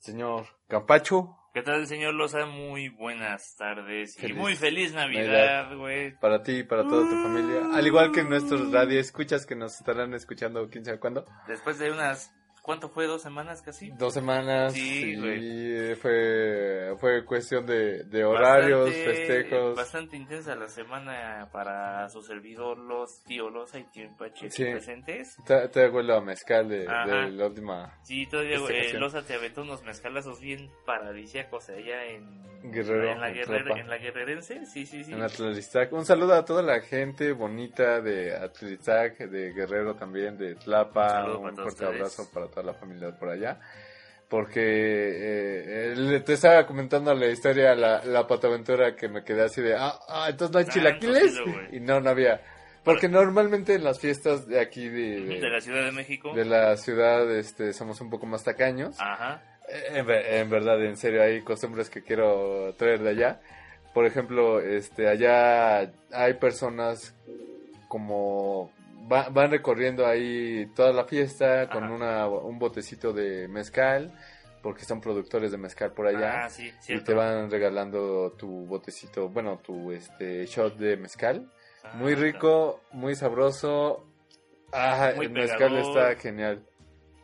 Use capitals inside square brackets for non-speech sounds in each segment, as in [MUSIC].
Señor Campacho. ¿Qué tal, señor Loza? Muy buenas tardes y muy feliz Navidad. Navidad, güey. Para ti y para toda tu familia. Al igual que nuestros radioescuchas que nos estarán escuchando quién sabe cuándo. Después de unas, ¿cuánto fue? ¿Dos semanas casi? Dos semanas. Sí, y güey. fue, fue cuestión de, de horarios, Bastante- festejos. Bastante intensa la semana para su servidor, los tío Loza y tío Empache Sí. presentes. Te, te a mezcal de, de la última Sí, todavía Festejación. Loza te aventó unos mezcalazos bien paradisíacos allá en Guerrero, en la, Tlapa. en la guerrerense. Sí, sí, sí. en Atlalistac. Un saludo a toda la gente bonita de Atlalistac, de Guerrero también, de Un Tlapa. Un, todos fuerte ustedes. abrazo para toda la familia por allá. Porque eh, te estaba comentando la historia, la, la pataventura que me quedé así de, ah, ah, entonces no hay Ah, chilaquiles. y no, no había. Porque normalmente en las fiestas de aquí de, de, de, la Ciudad de México. de la ciudad este, somos un poco más tacaños. Ajá. Eh, En, en verdad, en serio, hay costumbres que quiero traer de allá. Por ejemplo, este, allá hay personas como va- van recorriendo ahí toda la fiesta con Ajá. una, un botecito de mezcal, porque son productores de mezcal por allá. Ah, sí, y te van regalando tu botecito, bueno, tu este shot de mezcal. Ah, Muy rico, muy sabroso. Ah, Muy el mezcal está genial.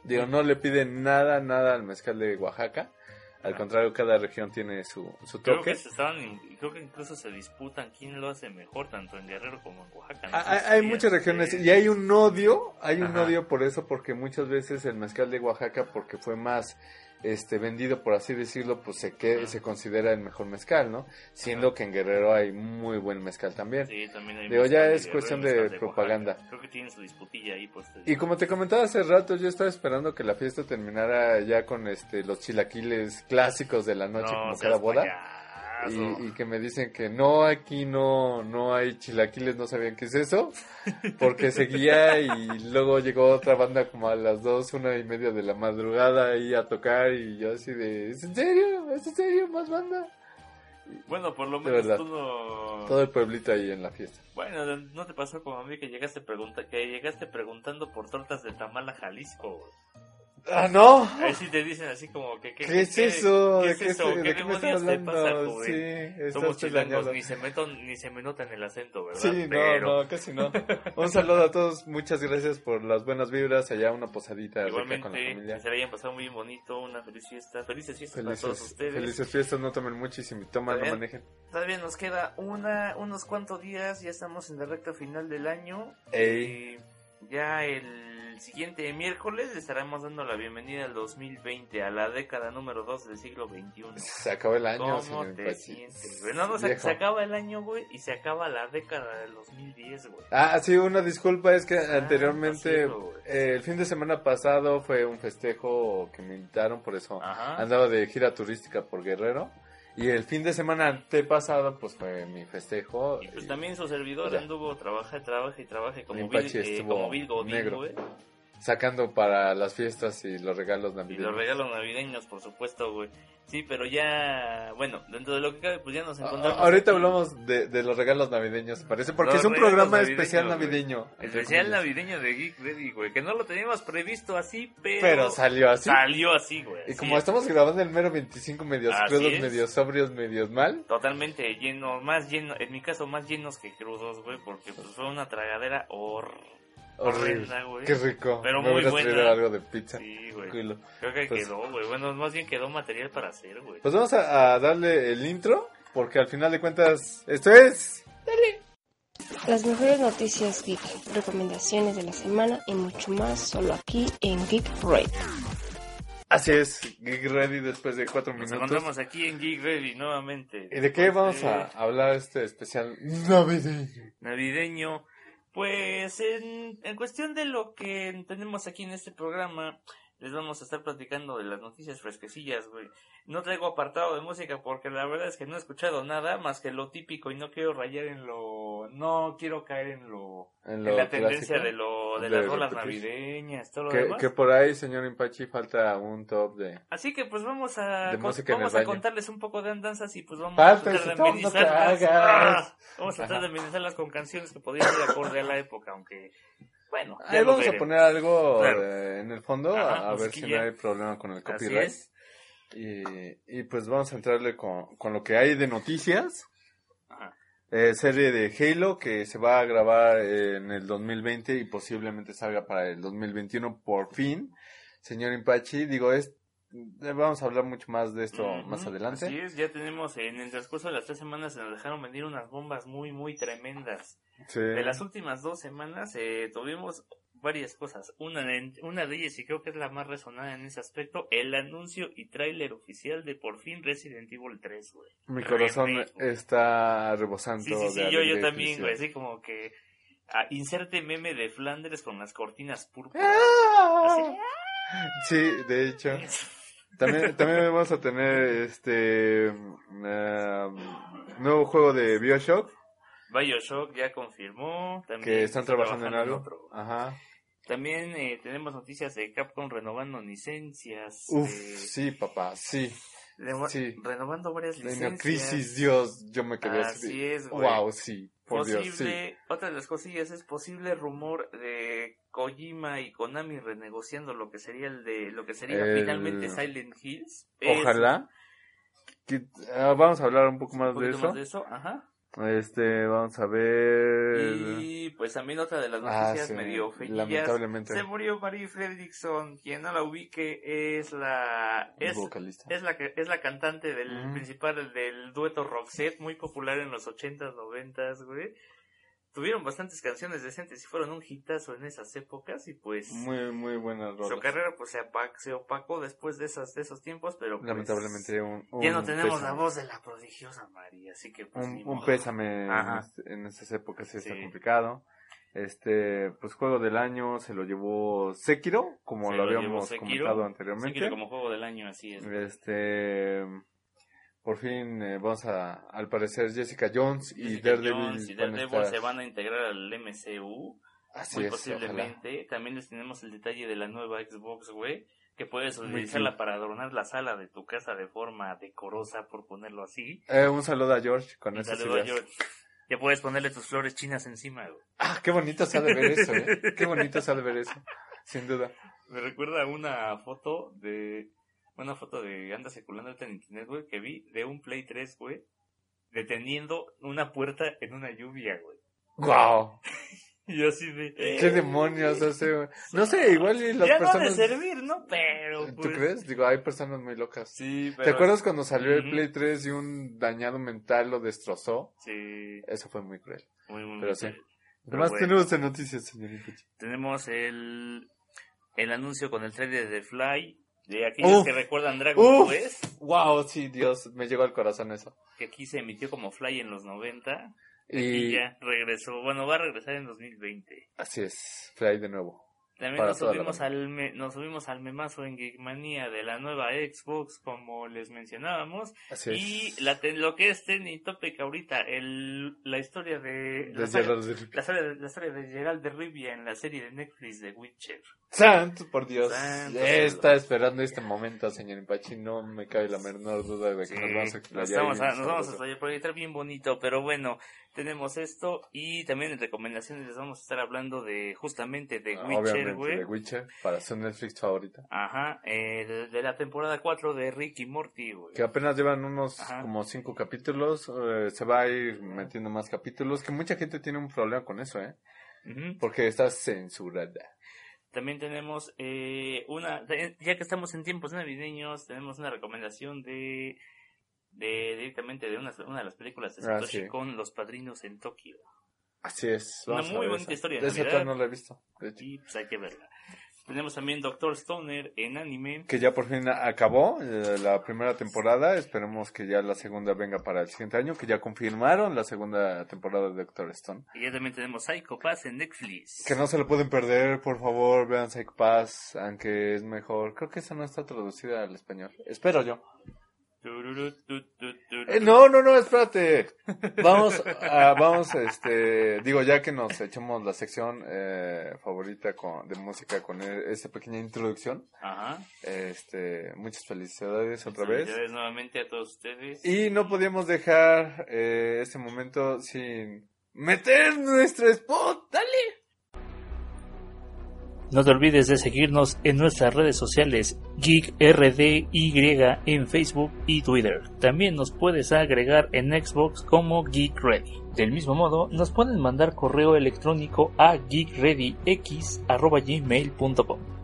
Digo, no le piden nada, nada al mezcal de Oaxaca. Al contrario, cada región tiene su, su Creo toque. que se estaban, in- creo que incluso se disputan quién lo hace mejor, tanto en Guerrero como en Oaxaca. ¿no? Ah, Hay, hay si muchas este, regiones y hay un odio, hay un Ajá. odio por eso, porque muchas veces el mezcal de Oaxaca, porque fue más este vendido, por así decirlo, pues se, que, se considera el mejor mezcal, ¿no? Siendo Ajá. que en Guerrero hay muy buen mezcal también. Sí, también hay Digo, mezcal ya es Guerrero, cuestión de Oaxaca. propaganda. Creo que tienen su disputilla ahí, pues. Y como te comentaba hace rato, yo estaba esperando que la fiesta terminara ya con este los chilaquiles clásicos de la noche No como cada boda. Y, y que me dicen que no, aquí no, no hay chilaquiles, no sabían qué es eso, porque seguía y luego llegó otra banda como a las dos, una y media de la madrugada ahí a tocar y yo así de, ¿es en serio? ¿Es en serio? ¿Más banda? Bueno, por lo menos verdad. tú no... Todo el pueblito ahí en la fiesta. Bueno, ¿no te pasó como a mí que llegaste, pregunta... que llegaste preguntando por tortas de tamal a Jalisco? güey? ¡Ah, no! Ahí sí te dicen así como que... ¿Qué es eso? ¿Qué ¿De es qué, eso? ¿Qué de qué me estás demonios te pasa, hablando? joven? Sí, Somos chilangos, ni se, meto, ni se me nota en el acento, ¿verdad? Sí, Pero no, no, casi no. [LAUGHS] Un saludo a todos, muchas gracias por las buenas vibras, allá una posadita rica con la igualmente, familia. que se la hayan pasado muy bonito, una feliz fiesta, felices fiestas para todos Felices, ustedes. felices fiestas, no tomen mucho y si toman, no manejen. Todavía nos queda una, unos cuantos días, ya estamos en la recta final del año. Ey. Eh, ya el siguiente miércoles le estaremos dando la bienvenida al 2020, a la década número 2 del siglo XXI. [LAUGHS] Se acabó el año, ¿Cómo señor te sientes? güey? No, no, se, se acaba el año, güey, y se acaba la década del 2010, güey. Ah, sí, una disculpa, es que Ah, anteriormente, eh, el fin de semana pasado fue un festejo que me invitaron, por eso Ajá. andaba de gira turística por Guerrero. Y el fin de semana antepasado, pues fue mi festejo. Y pues y también su servidor Ya. anduvo, trabaja, trabaja y trabaja como Bill, eh, como Bill Godín, negro. güey. Sacando para las fiestas y los regalos Y navideños. los regalos navideños, por supuesto, güey. Sí, pero ya, bueno, dentro de lo que cabe, pues ya nos encontramos. a- Ahorita aquí. hablamos de, de los regalos navideños, parece, porque Los es un programa navideños, especial navideño. Especial navideño de Geek Ready, güey. Que no lo teníamos previsto así, pero. Pero salió así. Salió así, güey. Y así como es. estamos grabando el mero 25 medios Así crudos, es. medios sobrios, medios mal. Totalmente lleno, más lleno, en mi caso, más llenos que crudos, güey. Porque pues fue una tragadera hor... Horrible. Qué rico. Pero Me muy buena. traído algo de pizza. Sí, güey. Creo que Pues- quedó, güey. Bueno, más bien quedó material para hacer, güey. Pues vamos a, a darle el intro, porque al final de cuentas, esto es... Las mejores noticias geek, recomendaciones de la semana y mucho más solo aquí en Geek Radio. Así es, Geek Ready después de cuatro Nos minutos. encontramos aquí en Geek Ready nuevamente. ¿Y de qué vamos a hablar este especial navideño? Navideño. Pues en, en cuestión de lo que tenemos aquí en este programa, les vamos a estar platicando de las noticias fresquecillas, güey. No traigo apartado de música porque la verdad es que no he escuchado nada más que lo típico y no quiero rayar en lo... No quiero caer en lo... En, En, lo la tendencia de lo de De las rolas navideñas, todo lo Que, demás. que por ahí, señor Impachi, falta un top de... Así que pues vamos a De con- en vamos a contarles un poco de andanzas y pues vamos Falta a tratar de no amenizarlas. Ah, Vamos a tratar de amenizarlas con canciones que podrían ser acorde a la época, aunque bueno, ya Ahí lo vamos a poner algo Claro. eh, en el fondo, Ajá, a, ver si no hay problema con el Así copyright. es. Y, y pues vamos a entrarle con, con lo que hay de noticias. Ajá. Eh, serie de Halo que se va a grabar eh, en el 2020 y posiblemente salga para el 2021 por fin. Señor Impachi, digo, es, eh, vamos a hablar mucho más de esto más adelante. Así es, ya tenemos en el transcurso de las tres semanas se nos dejaron venir unas bombas muy, muy tremendas. Sí. De las últimas dos semanas eh, tuvimos varias cosas. Una de, una de ellas, y creo que es la más resonada en ese aspecto, el anuncio y tráiler oficial de por fin Resident Evil 3, güey. Mi corazón Remake, está rebosando. Sí, sí, sí, de yo, yo también, güey, así como que... ah, inserte meme de Flanders con las cortinas púrpuras. ¡Ah! Sí, de hecho. También, también vamos a tener este um, nuevo juego de Bioshock Bioshock ya confirmó. También que están está trabajando en algo. Ajá. También eh, tenemos noticias de Capcom renovando licencias. Uf, eh, sí, papá, sí. sí. Renovando varias En licencias. crisis, Dios, yo me quedé así. Así es, güey. Wow, sí, por Posible, Dios, sí. otra de las cosillas es posible rumor de Kojima y Konami renegociando lo que sería el de lo que sería El- finalmente Silent Hills. Es Ojalá. Que- ah, vamos a hablar un poco un más de eso. más de eso, ajá. Este, vamos a ver. Y pues también otra de las Ah, noticias sí, medio feillas. lamentablemente. Se murió Marie Fredrickson, quien no la ubique es la es, vocalista. es la que- es la cantante del Ujú. principal del dueto Roxette, muy popular en los 80s, 90s, güey. Tuvieron bastantes canciones decentes y fueron un hitazo en esas épocas y pues Muy, muy buena su rola. carrera pues se, se opacó después de esas de esos tiempos, pero pues, Lamentablemente un, un ya no tenemos la voz de la prodigiosa María, así que pues un, un pésame en, Ajá. en esas épocas sí está complicado. Este, pues juego del año se lo llevó Sekiro, como Se lo habíamos Sekiro. comentado anteriormente. que como juego del año así es. Este, por fin eh, vamos a, al parecer Jessica Jones y Jessica Daredevil, Jones y van Daredevil estar- se van a integrar al MCU. Así muy es, ojalá. posiblemente. También les tenemos el detalle de la nueva Xbox, güey. Que puedes utilizarla para adornar la sala de tu casa de forma decorosa, por ponerlo así. Eh, un saludo a George con esas saludo a. George. Ya puedes ponerle tus flores chinas encima, güey. Ah, qué bonito de ver eso, eh. [LAUGHS] Qué bonito de ver eso, sin duda. Me recuerda a una foto de. Una foto de. Anda circulando en internet, güey. Que vi de un Play 3, güey. Deteniendo una puerta en una lluvia, güey. Wow. [LAUGHS] Y yo así de. ¿Qué demonios hace? güey? No sé, igual y las ya personas... no ha de servir, ¿no? Pero. ¿Tú pues, crees? Digo, hay personas muy locas. Sí, pero. ¿Te acuerdas cuando salió el. Play 3 y un dañado mental lo destrozó? Sí. Eso fue muy cruel. Muy, muy Pero muy sí. bien. ¿Qué Pero más bueno. tenemos de noticias, señorita? Tenemos el, el anuncio con el trailer de Fly. De aquellos Uf. que recuerdan Dragon Uf. Quest. Wow, sí, Dios, me llegó al corazón eso. Que aquí se emitió como Fly en los 90. Y Y ya regresó. Bueno, va a regresar en 2020. así es, Fly de nuevo. También nos la subimos, al me- nos subimos al memazo en Geekmania de la nueva Xbox, como les mencionábamos. Así Y es. la, lo que es Tenny Topic ahorita, el, la historia de... La, Desde saga- de- la historia, de- la historia de Geralt de Rivia en la serie de Netflix de Witcher. Santo, por Dios. Santo Está cielo. esperando este momento, señor Impachi. No me cabe la menor duda de que Sí, nos vamos a nos, explayar. a, nos vamos a explayar por ahí, está bien bonito, pero bueno, tenemos esto y también en recomendaciones les vamos a estar hablando de justamente de Witcher, Obviamente, güey. de Witcher, para su Netflix favorita. Ajá, eh, de, de la temporada 4 de Rick y Morty, güey. Que apenas llevan unos Ajá. como cinco capítulos. eh, se va a ir metiendo más capítulos. Que mucha gente tiene un problema con eso, ¿eh? Ujú. Porque está censurada. También tenemos eh, una, ya que estamos en tiempos navideños, tenemos una recomendación de, de directamente de una, una de las películas de Ah, Satoshi sí. con Los Padrinos en Tokio. Así es. Una muy bonita esa. historia de Esa no la he visto. de hecho. Y pues hay que verla. Tenemos también Doctor Stoner en anime. Que ya por fin acabó eh, la primera temporada. Esperemos que ya la segunda venga para el siguiente año. Que ya confirmaron la segunda temporada de Doctor Stone. Y ya también tenemos Psycho Pass en Netflix. Que no se lo pueden perder, por favor, vean Psycho Pass, aunque es mejor. Creo que esa no está traducida al español. Espero yo. Eh, no, no, no, espérate. Vamos, a, vamos, este, digo, ya que nos echamos la sección eh, favorita con, de música con e, esa pequeña introducción. Ajá. Este, muchas felicidades otra vez. Felicidades nuevamente a todos ustedes. Y no podíamos dejar eh, este momento sin meter nuestro spot. Dale. No te olvides de seguirnos en nuestras redes sociales GeekRDY en Facebook y Twitter. También nos puedes agregar en Xbox como GeekReady. Del mismo modo, nos pueden mandar correo electrónico a geekreadyx.gmail.com.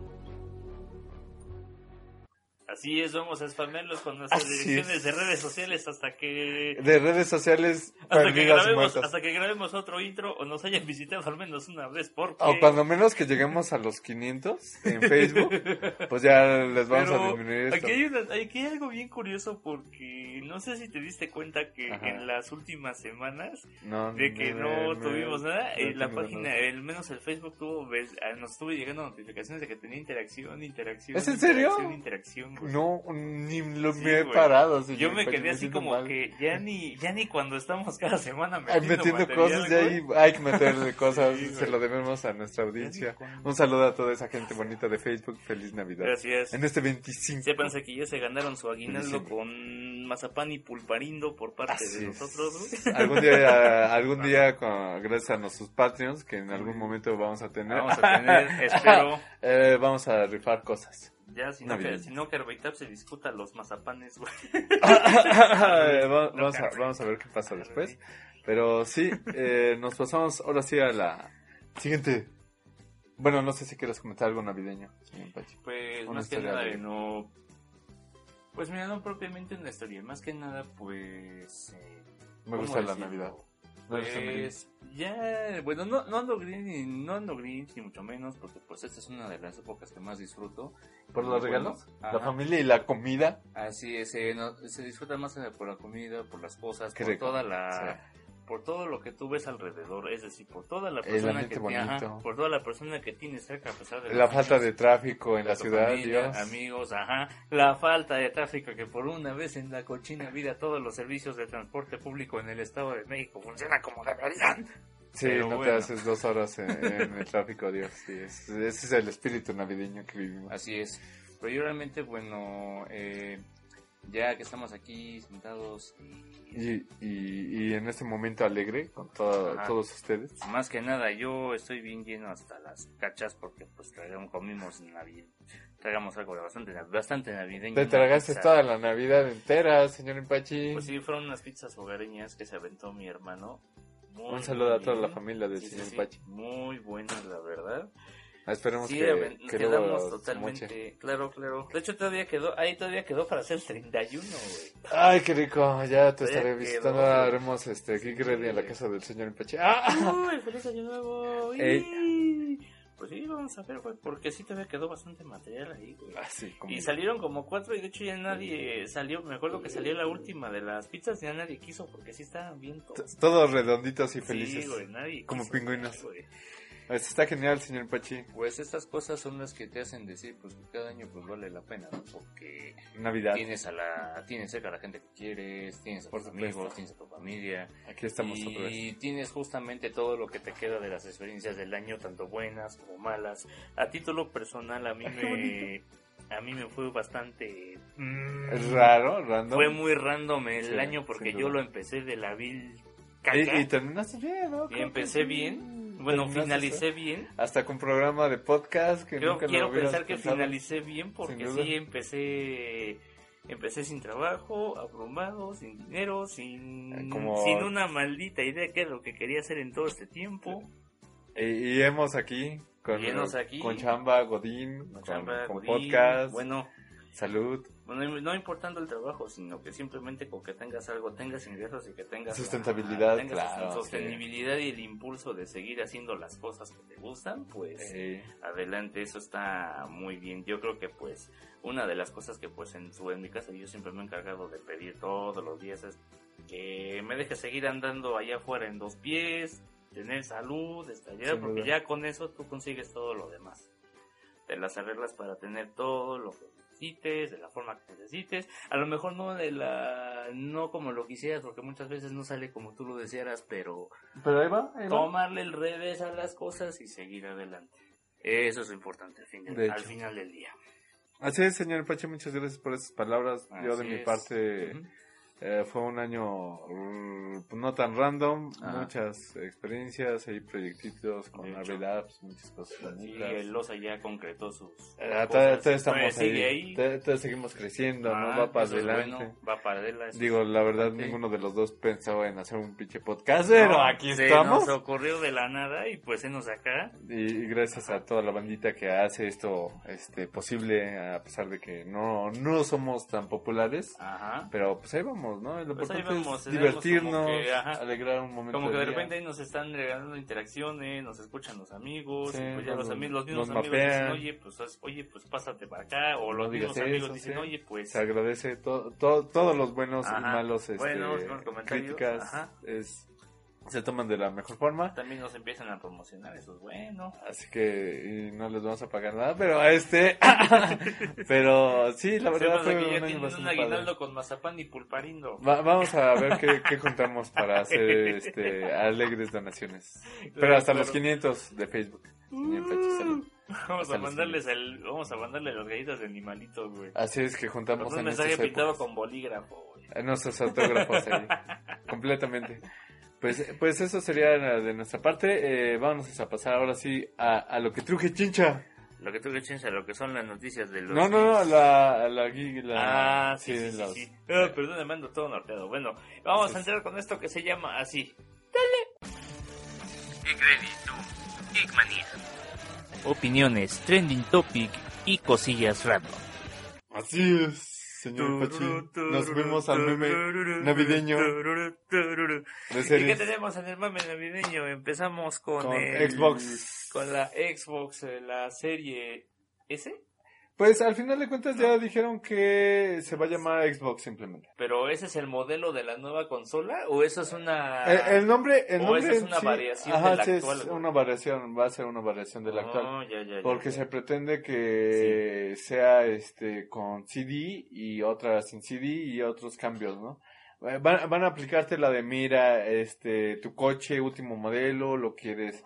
Así es, vamos a spamearlos con nuestras direcciones de redes sociales hasta que... De redes sociales hasta que, grabemos, hasta que grabemos otro intro o nos hayan visitado al menos una vez porque... O cuando menos que lleguemos a los 500 en Facebook, [LAUGHS] pues ya les vamos a disminuir esto. Aquí hay, aquí hay algo bien curioso porque no sé si te diste cuenta que en las últimas semanas de que no, tuvimos nada, en la página, al menos el Facebook tuvo, ah, nos estuvo llegando notificaciones de que tenía interacción, interacción. ¿Es en serio? Interacción, interacción, no, ni lo me he parado. Yo me quedé así como que ya [LAUGHS] ni, ya ni cuando estamos cada semana metiendo, metiendo cosas, ya hay, hay que meterle [LAUGHS] cosas, se lo debemos a nuestra audiencia. Un saludo a toda esa gente bonita de Facebook, feliz Navidad. Gracias. En este 25. Sépanse que ya se ganaron su aguinaldo con mazapán y pulparindo por parte de nosotros. [LAUGHS] Algún día, algún día con, gracias a nuestros Patreons, que en algún momento vamos a tener. Vamos a tener, espero. Eh, vamos a rifar cosas. Ya, si no, que, si no que se discuta los mazapanes, güey. [LAUGHS] vamos, a, vamos a ver qué pasa después. Pero sí, eh, nos pasamos ahora sí a la siguiente. Bueno, no sé si quieres comentar algo navideño, Pues más que nada, no. Pues mira, no propiamente una historia, más que nada, pues. Eh, Me gusta la Navidad. Pues ya, bueno, no, no ando green, no ando green, ni mucho menos, porque pues esta es una de las épocas que más disfruto. ¿Por los regalos? ¿La familia y la comida? Así es, se, se disfruta más por la comida, por las cosas, por toda la por todo lo que tú ves alrededor, es decir, por toda la persona que por toda la persona que tienes cerca a pesar de la, falta de tráfico en la ciudad, amigos, ajá, la falta de tráfico que por una vez en la cochina vida todos los servicios de transporte público en el Estado de México funcionan como deberían. Sí, no te haces dos horas en, el tráfico, Dios. Sí, ese es el espíritu navideño que vivimos. Así es. Pero yo realmente, bueno, eh, ya que estamos aquí sentados y, y, en este momento alegre con todos ustedes. Más que nada, yo estoy bien lleno hasta las cachas porque pues traigamos, comimos Navidad, tragamos algo bastante, bastante navideño. Te tragaste toda la Navidad entera, señor Empachi. Pues sí, fueron unas pizzas hogareñas que se aventó mi hermano. Un saludo a toda la familia del señor Empachi. muy buenas, la verdad. Ah, esperemos que, quedamos totalmente. Claro, claro. De hecho, todavía quedó, ahí todavía quedó para hacer el 31, güey. Ay, qué rico. Ya te estaré visitando. Haremos este Geek Ready en la casa del señor Empache. ¡Ah! ¡Uy, feliz año nuevo! Pues sí, vamos a ver, güey, porque sí todavía quedó bastante material ahí, güey. Ah, sí, y salieron como cuatro y de hecho ya nadie salió, me acuerdo que salió la última de las pizzas y ya nadie quiso porque sí estaban bien todos. Todos redonditos y felices. Sí, güey, nadie Como pingüinos. Güey. Está genial, señor Pachi. Pues estas cosas son las que te hacen decir, pues que cada año pues vale la pena, Porque Navidad. Tienes a la, tienes cerca a la gente que quieres, tienes a tus amigos, tienes a tu familia. Aquí estamos y, otra vez. Y tienes justamente todo lo que te queda de las experiencias del año, tanto buenas como malas. A título personal, a mí [LAUGHS] me, a mí me fue bastante mm, raro, random. Fue muy random el año porque yo lo empecé de la vil caca. Y, terminaste bien, ¿no? Y empecé bien bueno, [LAUGHS] finalicé bien. Hasta con programa de podcast que Creo, Quiero pensar que finalicé bien porque sí empecé empecé sin trabajo, abrumado, sin dinero, sin, eh, sin una maldita idea de qué es lo que quería hacer en todo este tiempo. Y, hemos aquí con, con Chamba, Godín, con, podcast. Bueno, salud. No, importando el trabajo, sino que simplemente con que tengas algo, tengas ingresos y que tengas sustentabilidad, sostenibilidad y el impulso de seguir haciendo las cosas que te gustan, pues adelante, eso está muy bien. Yo creo que pues una de las cosas que pues en su en mi casa yo siempre me he encargado de pedir todos los días es que me deje seguir andando allá afuera en dos pies, tener salud, estallar, porque ya con eso tú consigues todo lo demás. Te las arreglas para tener todo lo que necesites, de la forma que necesites. A lo mejor no de la, no como lo quisieras, porque muchas veces no sale como tú lo desearas, pero, pero ahí va, tomarle el revés a las cosas y seguir adelante. Eso es importante al, final del día. Así es, señor Pache, muchas gracias por esas palabras. Yo de mi parte... Eh, fue un año mm, no tan random, muchas experiencias, hay proyectitos con Navidad, pues, muchas cosas bonitas. Sí, el Loza ya concretó sus. Eh, todos estamos ahí, todos seguimos creciendo, ¿no? Va para adelante. va para adelante. Digo, la verdad, ninguno de los dos pensaba en hacer un pinche podcast, pero aquí estamos. Se nos ocurrió de la nada y pues se nos acá. Y, gracias a toda la bandita que hace esto este posible, a pesar de que no, no somos tan populares. Ajá. Pero pues ahí vamos ¿no? Lo pues importante es divertirnos, alegrar un momento. Como que de, repente ahí nos están regalando interacciones, nos escuchan los amigos, pues ya los, amigos, los mismos amigos dicen, oye, pues, oye, pues pásate para acá, o los mismos amigos dicen, oye, pues... Se agradece todo, todo, todos los buenos y malos este, críticas, es se toman de la mejor forma. También nos empiezan a promocionar, eso es bueno. Así que no les vamos a pagar nada, pero a este... [LAUGHS] pero sí, la verdad fue que ya un, un aguinaldo con mazapán y pulparindo. vamos a ver qué, qué juntamos para hacer este alegres donaciones. [LAUGHS] Pero hasta los 500 de Facebook. Uh. Vamos a mandarles el, vamos a mandarle las galletas de animalitos, güey. Así es que juntamos con un mensaje pintado con bolígrafo, güey. Nuestros autógrafos ahí. [LAUGHS] completamente. Pues, pues eso sería de nuestra parte. Eh, vamos a pasar ahora sí a, a lo que truje chincha. Lo que truje chincha, lo que son las noticias de los. No, no, no, la, la, la, Ah, sí, sí, sí. Oh, perdón, me mando todo norteado. Bueno, vamos a entrar con esto que se llama así. Dale. Opiniones, trending topic y cosillas random. Así es señor Pachi. Nos vemos al meme navideño. ¿Y qué tenemos en el meme navideño? Empezamos con, Xbox. Con la Xbox, eh, la serie S. Pues al final de cuentas ya dijeron que se va a llamar Xbox simplemente. ¿Pero ese es el modelo de la nueva consola o eso es una el, nombre el nombre es una variación de la actual? es una variación, va a ser una variación de la actual. Oh, ya, ya, porque se pretende que sea este con CD y otra sin CD y otros cambios, ¿no? Eh, van, van a aplicarte la de mira, este tu coche último modelo, lo quieres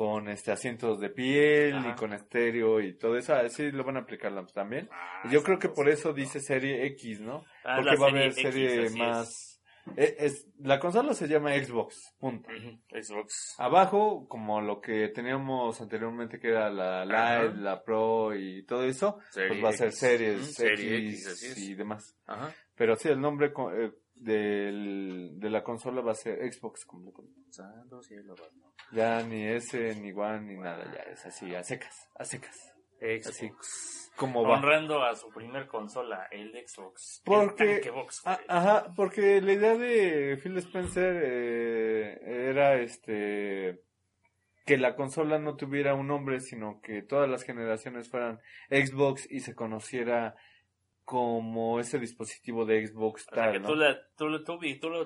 con este asientos de piel y con estéreo y todo eso, así lo van a aplicar también. Ah, yo creo que por eso dice serie X, ¿no? Ah, Porque va a haber serie más... E, es. la consola se llama Xbox, punto. Xbox. Abajo, como lo que teníamos anteriormente que era la Live, la Pro y todo eso, pues va a ser series X, y demás. Pero sí, el nombre eh, del, de la consola va a ser Xbox completamente. Ya ni S, ni One, ni nada, ya es así, a secas, a secas. Xbox. como Honrando a su primer consola, el Xbox. Porque, ajá, porque la idea de Phil Spencer eh, era este que la consola no tuviera un nombre, sino que todas las generaciones fueran Xbox y se conociera como ese dispositivo de Xbox tal, que tú, la, tú, tú,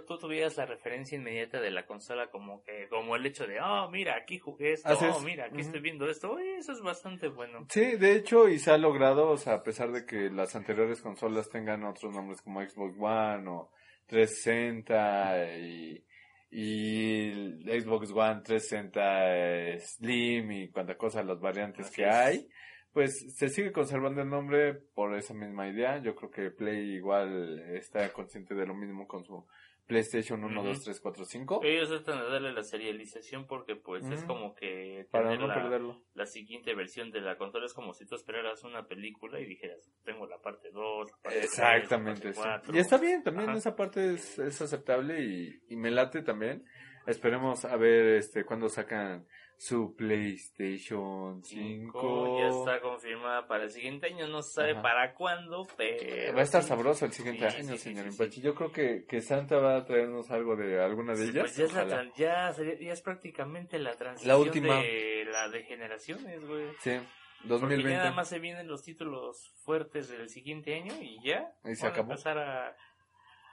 tú, tuvieras la referencia inmediata de la consola como que como el hecho de, oh, mira, aquí jugué esto, oh, mira, aquí estoy viendo esto, eso es bastante bueno. Sí, de hecho, y se ha logrado, o sea, a pesar de que las anteriores consolas tengan otros nombres como Xbox One o 360 y, y Xbox One 360 Slim y cuánta cosa, las variantes que hay pues se sigue conservando el nombre por esa misma idea. Yo creo que Play igual está consciente de lo mismo con su PlayStation 1, 2, 3, 4, 5. Ellos tratan de darle la serialización porque pues es como que para no la, perderlo. la siguiente versión de la consola es como si tú esperaras una película y dijeras, tengo la parte 2, la parte Exactamente. 3, la parte Y está bien, también esa parte es, es aceptable y, y me late también. Esperemos a ver este cuando sacan su PlayStation 5. Ya está confirmada para el siguiente año, no se sabe para cuándo, pero... Va a estar sabroso el siguiente año, señor Impachi. Yo creo que, que Santa va a traernos algo de alguna de ellas. Pues ya es, ya, ya, es prácticamente la transición la última. de la de generaciones, güey. Sí. 2020. Porque nada más se vienen los títulos fuertes del siguiente año y ya. Y se acabó. A empezar a,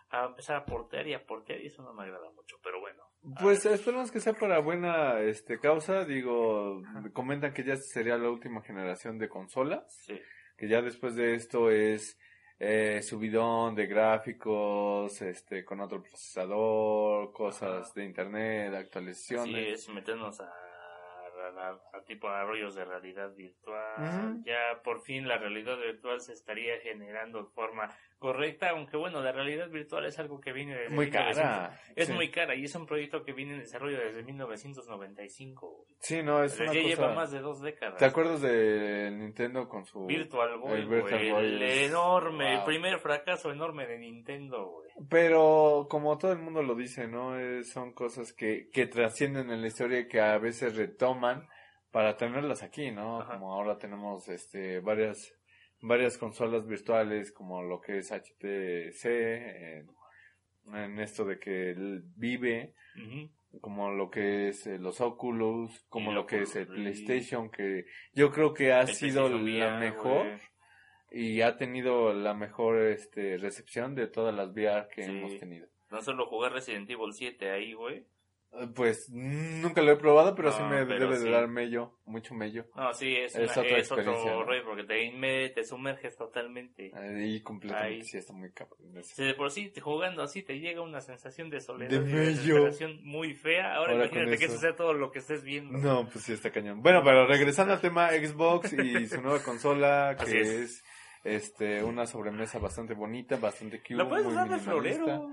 a empezar a portear y a portear y eso no me agrada mucho, pero bueno. Pues esperamos que sea para buena este causa, digo, comentan que ya sería la última generación de consolas, sí. que ya después de esto es eh, subidón de gráficos, este, con otro procesador, cosas de internet, actualizaciones. Sí, es meternos a a, tipo a rollos de realidad virtual. Ya por fin la realidad virtual se estaría generando de forma correcta, aunque bueno, la realidad virtual es algo que viene desde muy cara. Es muy cara y es un proyecto que viene en desarrollo desde 1995. Sí, no, es ya lleva más de dos décadas. ¿Te acuerdas de Nintendo con su Virtual Boy? El, enorme, el primer fracaso enorme de Nintendo, Pero como todo el mundo lo dice, ¿no? son cosas que, que trascienden en la historia y que a veces retoman para tenerlas aquí, ¿no? Como ahora tenemos este varias varias consolas virtuales como lo que es HTC, en, esto de que él vive, como lo que es eh, los Oculus, como lo que es el PlayStation, que yo creo que ha sido la mejor y ha tenido la mejor este, recepción de todas las VR que hemos tenido. No solo jugar Resident Evil 7 ahí, güey. Eh, pues nunca lo he probado, pero sí me debe de dar mello, mucho mello. No, sí, es, es, otro rollo porque te, te sumerges totalmente. Ahí completamente, sí, está muy cabrón. Si de por sí jugando así te llega una sensación de soledad, de mello. muy fea. Ahora, imagínate que eso sea todo lo que estés viendo. No, pues sí, está cañón. Bueno, pero regresando al tema Xbox y su nueva consola, que es. este una sobremesa bastante bonita, bastante cute. Lo puedes usar de florero.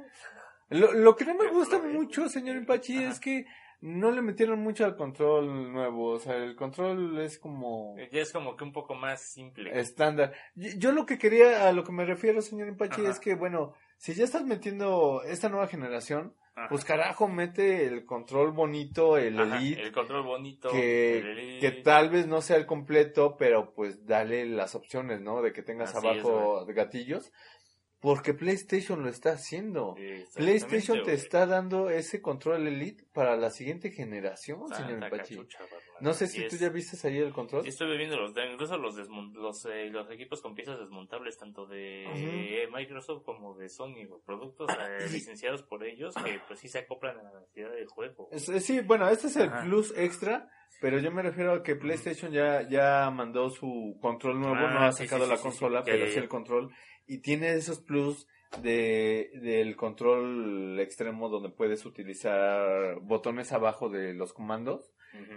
Lo, lo que no me gusta mucho, señor [LAUGHS] Impachi, es que no le metieron mucho al control nuevo. O sea, el control es como. Ya es como que un poco más simple. Estándar. Yo, lo que quería, a lo que me refiero, señor Impachi, es que, bueno, si ya estás metiendo esta nueva generación, pues carajo, mete el control bonito, el Elite. El control bonito. Que, que tal vez no sea el completo, pero pues dale las opciones, ¿no? De que tengas abajo gatillos. Porque PlayStation lo está haciendo. PlayStation te está dando ese control Elite para la siguiente generación, señor Pachi. no sé si tú ya viste ahí el control. estoy viendo los, incluso los, los, eh, los equipos con piezas desmontables, tanto de Microsoft como de Sony, productos eh, licenciados por ellos, que pues sí se acoplan a la necesidad del juego. sí, bueno, este es el plus extra. Pero yo me refiero a que PlayStation ya, ya mandó su control nuevo, no ah, ha sacado la consola, pero sí el control y tiene esos plus de del control extremo donde puedes utilizar botones abajo de los comandos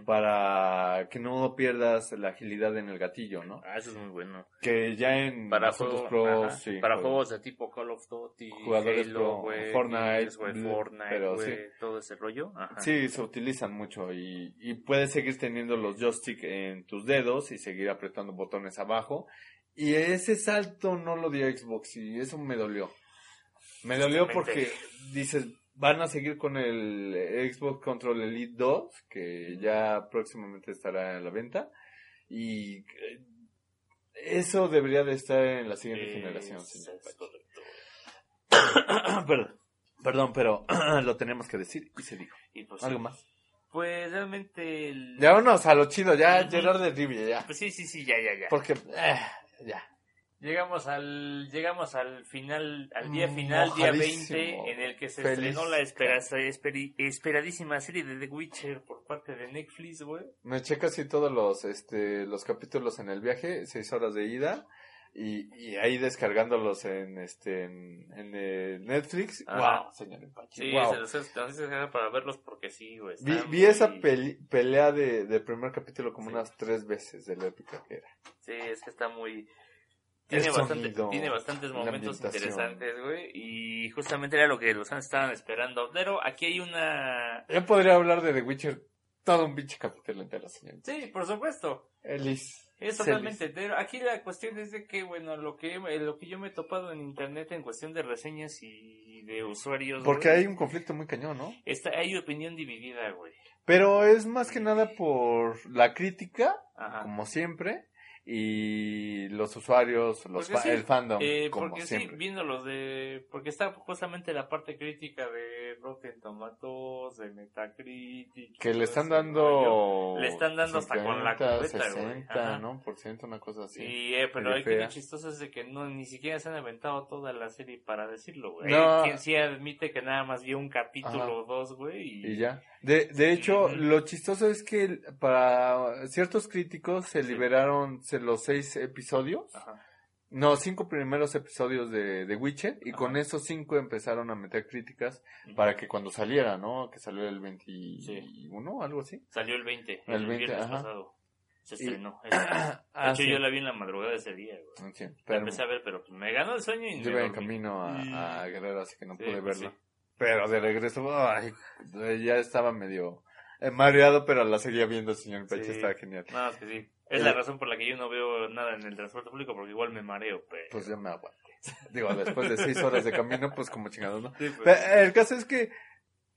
para que no pierdas la agilidad en el gatillo, ¿no? Ah, eso es muy bueno. Que ya en para juegos pro, para juegos de tipo Call of Duty, jugadores Halo, Fortnite, Fortnite, pero sí. todo ese rollo. Sí, se utilizan mucho y, y puedes seguir teniendo los joystick en tus dedos y seguir apretando botones abajo y ese salto no lo dio Xbox y eso me dolió. Me dolió porque dices, van a seguir con el Xbox Control Elite 2, que ya próximamente estará en la venta. Y eh, eso debería de estar en la siguiente generación. [COUGHS] perdón, perdón, pero [COUGHS] lo tenemos que decir y se dijo. Pues ¿Algo más? Pues realmente... Ya vámonos a lo chido, ya Gerard de Rivia, ya. Pues sí, sí, sí, ya, ya, ya. Porque... Eh, ya. Llegamos al, llegamos al final, al día final, día 20, en el que se estrenó la esperadísima serie de The Witcher por parte de Netflix, güey. Me eché casi todos los, este, los capítulos en el viaje, seis horas de ida, y, y ahí descargándolos en, este, en, Netflix. Wow, señor. Sí, wow. se para verlos porque sí, güey. Vi, esa pelea de, de primer capítulo como unas tres veces de la épica que era. Sí, es que está muy tiene, bastante, tiene bastantes momentos interesantes, güey. Y justamente era lo que los fans estaban esperando. Pero aquí hay una. Yo podría hablar de The Witcher todo un pinche capítulo entero, señor. Sí, por supuesto. Ellis. Es totalmente entero. Aquí la cuestión es de que, bueno, lo que, lo que yo me he topado en internet en cuestión de reseñas y de usuarios. Porque hay un conflicto muy cañón, ¿no? Está, hay opinión dividida, güey. Pero es más que nada por la crítica, como siempre, y los usuarios, los el fandom, eh, porque sí, viendo los de, porque está justamente la parte crítica de Rotten Tomatoes, de Metacritic, que le están dando, le están dando hasta con la completa, 60, ¿no? Por ciento, una cosa así. Y, eh, pero hay que lo chistoso es de que no, ni siquiera se han inventado toda la serie para decirlo, güey. No. quien sí admite que nada más vio un capítulo o dos, güey. Y... y ya. De, de hecho, lo chistoso es que para ciertos críticos se liberaron los seis episodios. No, cinco primeros episodios de, de Witcher y con esos cinco empezaron a meter críticas para que cuando saliera, ¿no? Que salió el 21, algo así. Salió el 20, el, 20, pasado. Se estrenó. [CLEARS THROAT] de ah, hecho, yo la vi en la madrugada de ese día, pero, empecé a ver, pero me ganó el sueño y Yo iba en camino a, a Guerrero, así que no pude pues verla. Pero de regreso, ya estaba medio mareado, pero la seguía viendo el señor Peche, estaba genial. No, es que sí. Es la razón por la que yo no veo nada en el transporte público, porque igual me mareo, pero... Pues ya me aguanté. [LAUGHS] Digo, después de seis horas de camino, pues como chingados, ¿no? Pues. el caso es que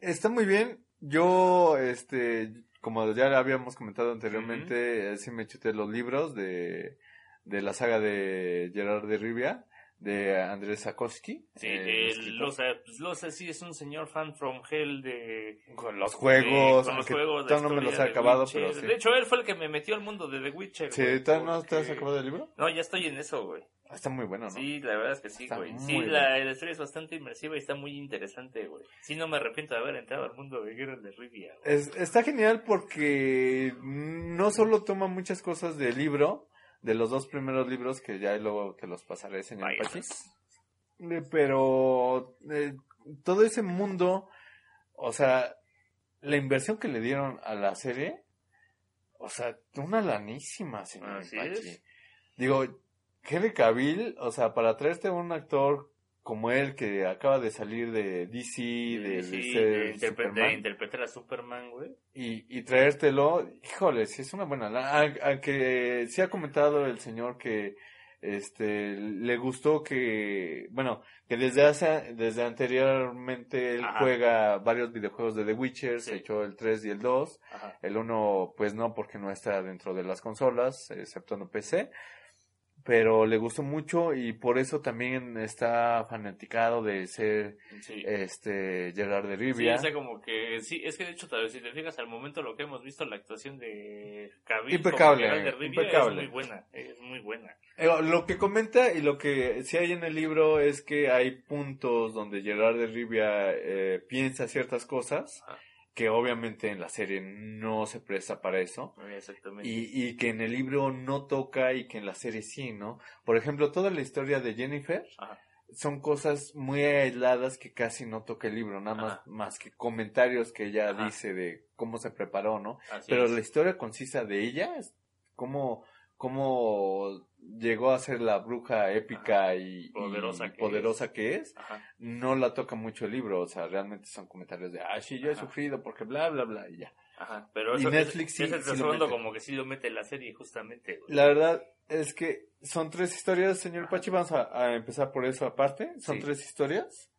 está muy bien. Yo, este, como ya habíamos comentado anteriormente, eh, sí me chuté los libros de, de la saga de Gerard de Rivia de Andrés Sakowski. Sí, eh, pues, sí es un señor fan from hell de... Con los juegos, con los juegos no me los he acabado, pero sí. De hecho, él fue el que me metió al mundo de The Witcher. Sí, no te has acabado el libro? No, ya estoy en eso, güey. Ah, está muy bueno, ¿no? Sí, la verdad es que sí, güey. Sí, la, la, historia es bastante inmersiva y está muy interesante, güey. Sí, no me arrepiento de haber entrado al mundo de Guerra de Rivia. Es, está genial porque no solo toma muchas cosas del libro, de los dos primeros libros que ya luego te los pasaré, señor Pachi. Pero eh, todo ese mundo, o sea, la inversión que le dieron a la serie, o sea, una lanísima, señor Pachi. Digo, Henry Cavill, o sea, para traerte un actor como él que acaba de salir de DC, de, de, interpretar a Superman, güey. Y, y traértelo, híjole, sí es una buena. Aunque sí ha comentado el señor que este le gustó que, bueno, que desde hace, desde anteriormente él juega varios videojuegos de The Witcher, se echó el 3 y el 2. El 1, pues no, porque no está dentro de las consolas, excepto en PC pero le gustó mucho y por eso también está fanaticado de ser este Gerard de Rivia. Sí, como que sí, es que de hecho si te fijas al momento lo que hemos visto la actuación de Cavill impecable, de Rivia es muy buena, es muy buena. Eh, lo que comenta y lo que sí hay en el libro es que hay puntos donde Gerard de Rivia eh, piensa ciertas cosas que obviamente en la serie no se presta para eso. Exactamente. Y, y que en el libro no toca y que en la serie sí, ¿no? Por ejemplo, toda la historia de Jennifer son cosas muy aisladas que casi no toca el libro, nada más, más que comentarios que ella dice de cómo se preparó, ¿no? Pero la historia concisa de ella, es cómo, cómo llegó a ser la bruja épica y poderosa, que, es, no la toca mucho el libro, o sea, realmente son comentarios de, ah, sí, yo he sufrido porque bla, bla, bla, y ya. Ajá, pero eso, Netflix es, el segundo como que sí lo mete la serie, justamente. La verdad es que son tres historias, señor Pachi, vamos a, empezar por eso aparte, son tres historias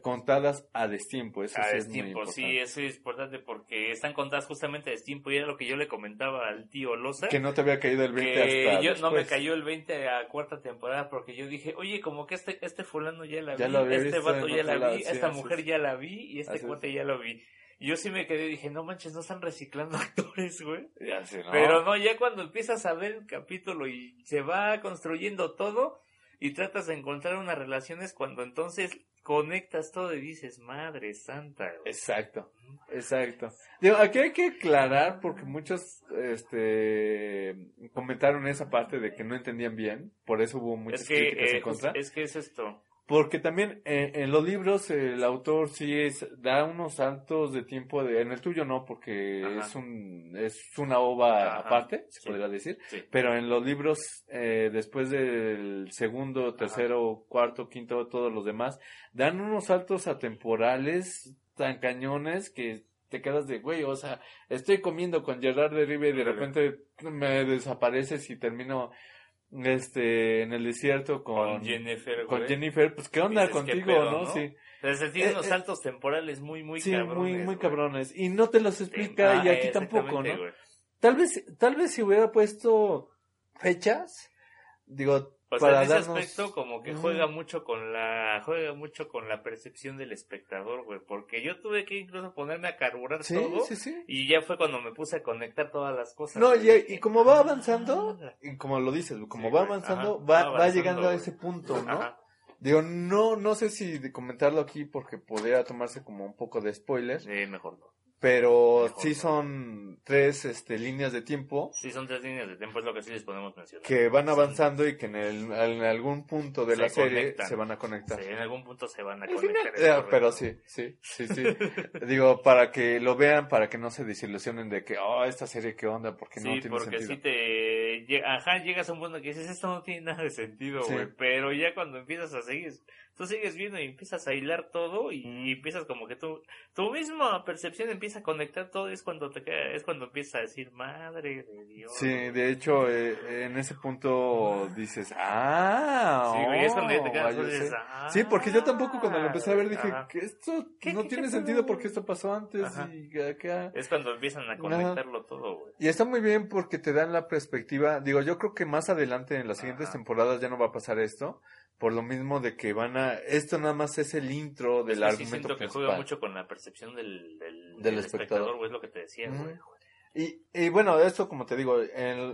contadas a destiempo, eso a sí destiempo, es sí, eso es importante porque están contadas justamente a destiempo y era lo que yo le comentaba al tío Loza. Que no te había caído el 20 hasta yo, No me cayó el 20 a cuarta temporada porque yo dije, oye, como que este, este fulano ya la vi, este vato ya la vi, esta mujer ya la vi y este cuate ya lo vi. Y yo sí me quedé y dije, no manches, no están reciclando [LAUGHS] actores, güey. Ya sé, ¿no? Pero no, ya cuando empiezas a ver el capítulo y se va construyendo todo y tratas de encontrar unas relaciones cuando entonces conectas todo y dices, madre santa. Exacto, exacto. Digo, aquí hay que aclarar porque muchos este, comentaron esa parte de que no entendían bien, por eso hubo muchas críticas en eh, contra. Es que es esto. Porque también eh, en los libros el autor sí es, da unos saltos de tiempo, de, en el tuyo no, porque es un es una ova aparte, se podría decir, pero en los libros eh, después del segundo, tercero, cuarto, quinto, todos los demás, dan unos saltos atemporales tan cañones que te quedas de, güey, o sea, estoy comiendo con Gerard de Rive y de repente me desapareces y termino este, en el desierto con, con Jennifer, Con Jennifer, pues qué onda contigo, ¿no? Sí. Pero tiene unos saltos temporales muy, muy sí, cabrones. muy, muy cabrones. Y no te los explica y aquí tampoco, ¿no? Tal vez, tal vez si hubiera puesto fechas, digo, o para en ese aspecto como que juega mucho con la juega mucho con la percepción del espectador, güey, porque yo tuve que incluso ponerme a carburar todo y ya fue cuando me puse a conectar todas las cosas. No, y, y, como va avanzando, y como lo dices, como va avanzando, va, va, llegando a ese punto, ¿no? Digo, no, no sé si de comentarlo aquí porque podría tomarse como un poco de spoiler. Sí, mejor no. Pero sí son tres este, líneas de tiempo. Sí, son tres líneas de tiempo, es lo que sí les podemos mencionar. Que van avanzando y que en, el, en algún punto de la serie se van a conectar. Sí, en algún punto se van a conectar. Eh, pero sí, sí, sí, sí. [LAUGHS] Digo, para que lo vean, para que no se desilusionen de que, oh, esta serie qué onda, porque no tiene porque sentido. Sí, porque si te... Ajá, llegas a un punto que dices, esto no tiene nada de sentido, güey. Pero ya cuando empiezas a seguir tú sigues viendo y empiezas a hilar todo y, empiezas como que tú, tu misma percepción empieza a conectar todo y es cuando te es cuando empiezas a decir, madre de Dios. Sí, de hecho, eh, en ese punto dices, ah, sí, es cuando te quedas, dices, ah, sí, porque yo tampoco cuando lo empecé a ver dije, que esto no tiene sentido porque esto pasó antes y acá. Es cuando empiezan a conectarlo todo, güey. Y está muy bien porque te dan la perspectiva, digo, yo creo que más adelante en las siguientes temporadas ya no va a pasar esto, por lo mismo de que van a esto nada más es el intro del argumento siento que juega mucho con la percepción del, del, espectador, es lo que te decía y, y bueno esto como te digo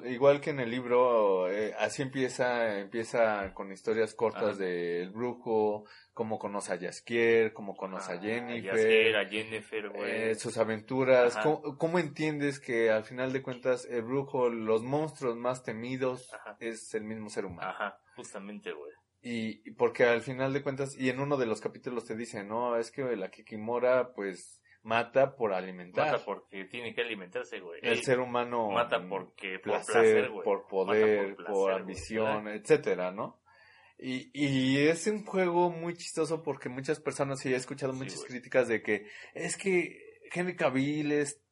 igual que en el libro eh, así empieza empieza con historias cortas del brujo cómo conoce a Jaskier, cómo conoce a ah, Jennifer, a Jennifer eh, sus aventuras, ¿Cómo, entiendes que al final de cuentas el brujo, los monstruos más temidos es el mismo ser humano. Ajá, justamente, güey. Y porque al final de cuentas, y en uno de los capítulos te dice, no, es que la Kikimora pues mata por alimentar. Mata porque tiene que alimentarse, güey. El ser humano mata porque por placer, por poder, por, ambición, etcétera, ¿no? Y, y es un juego muy chistoso porque muchas personas, y he escuchado muchas críticas de que es que Henry Cavill es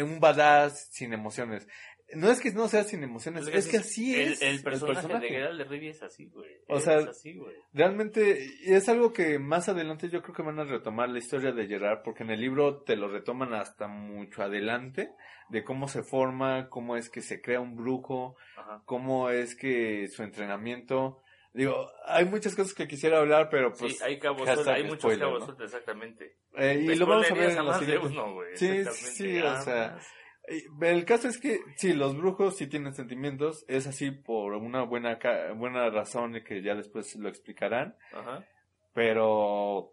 un badass sin emociones. No es que no sea sin emociones, es, que así es. El, personaje, de Geralt de Rivia es así, güey. O sea, realmente es algo que más adelante yo creo que van a retomar la historia de Gerard, porque en el libro te lo retoman hasta mucho adelante, de cómo se forma, cómo es que se crea un brujo, cómo es que su entrenamiento... Digo, hay muchas cosas que quisiera hablar, pero pues... Sí, hay cabos hay muchos cabos exactamente. Eh, y lo vamos a ver en la siguiente. Sí, sí, o sea... El caso es que sí, los brujos sí tienen sentimientos, es así por una buena buena razón que ya después lo explicarán. Pero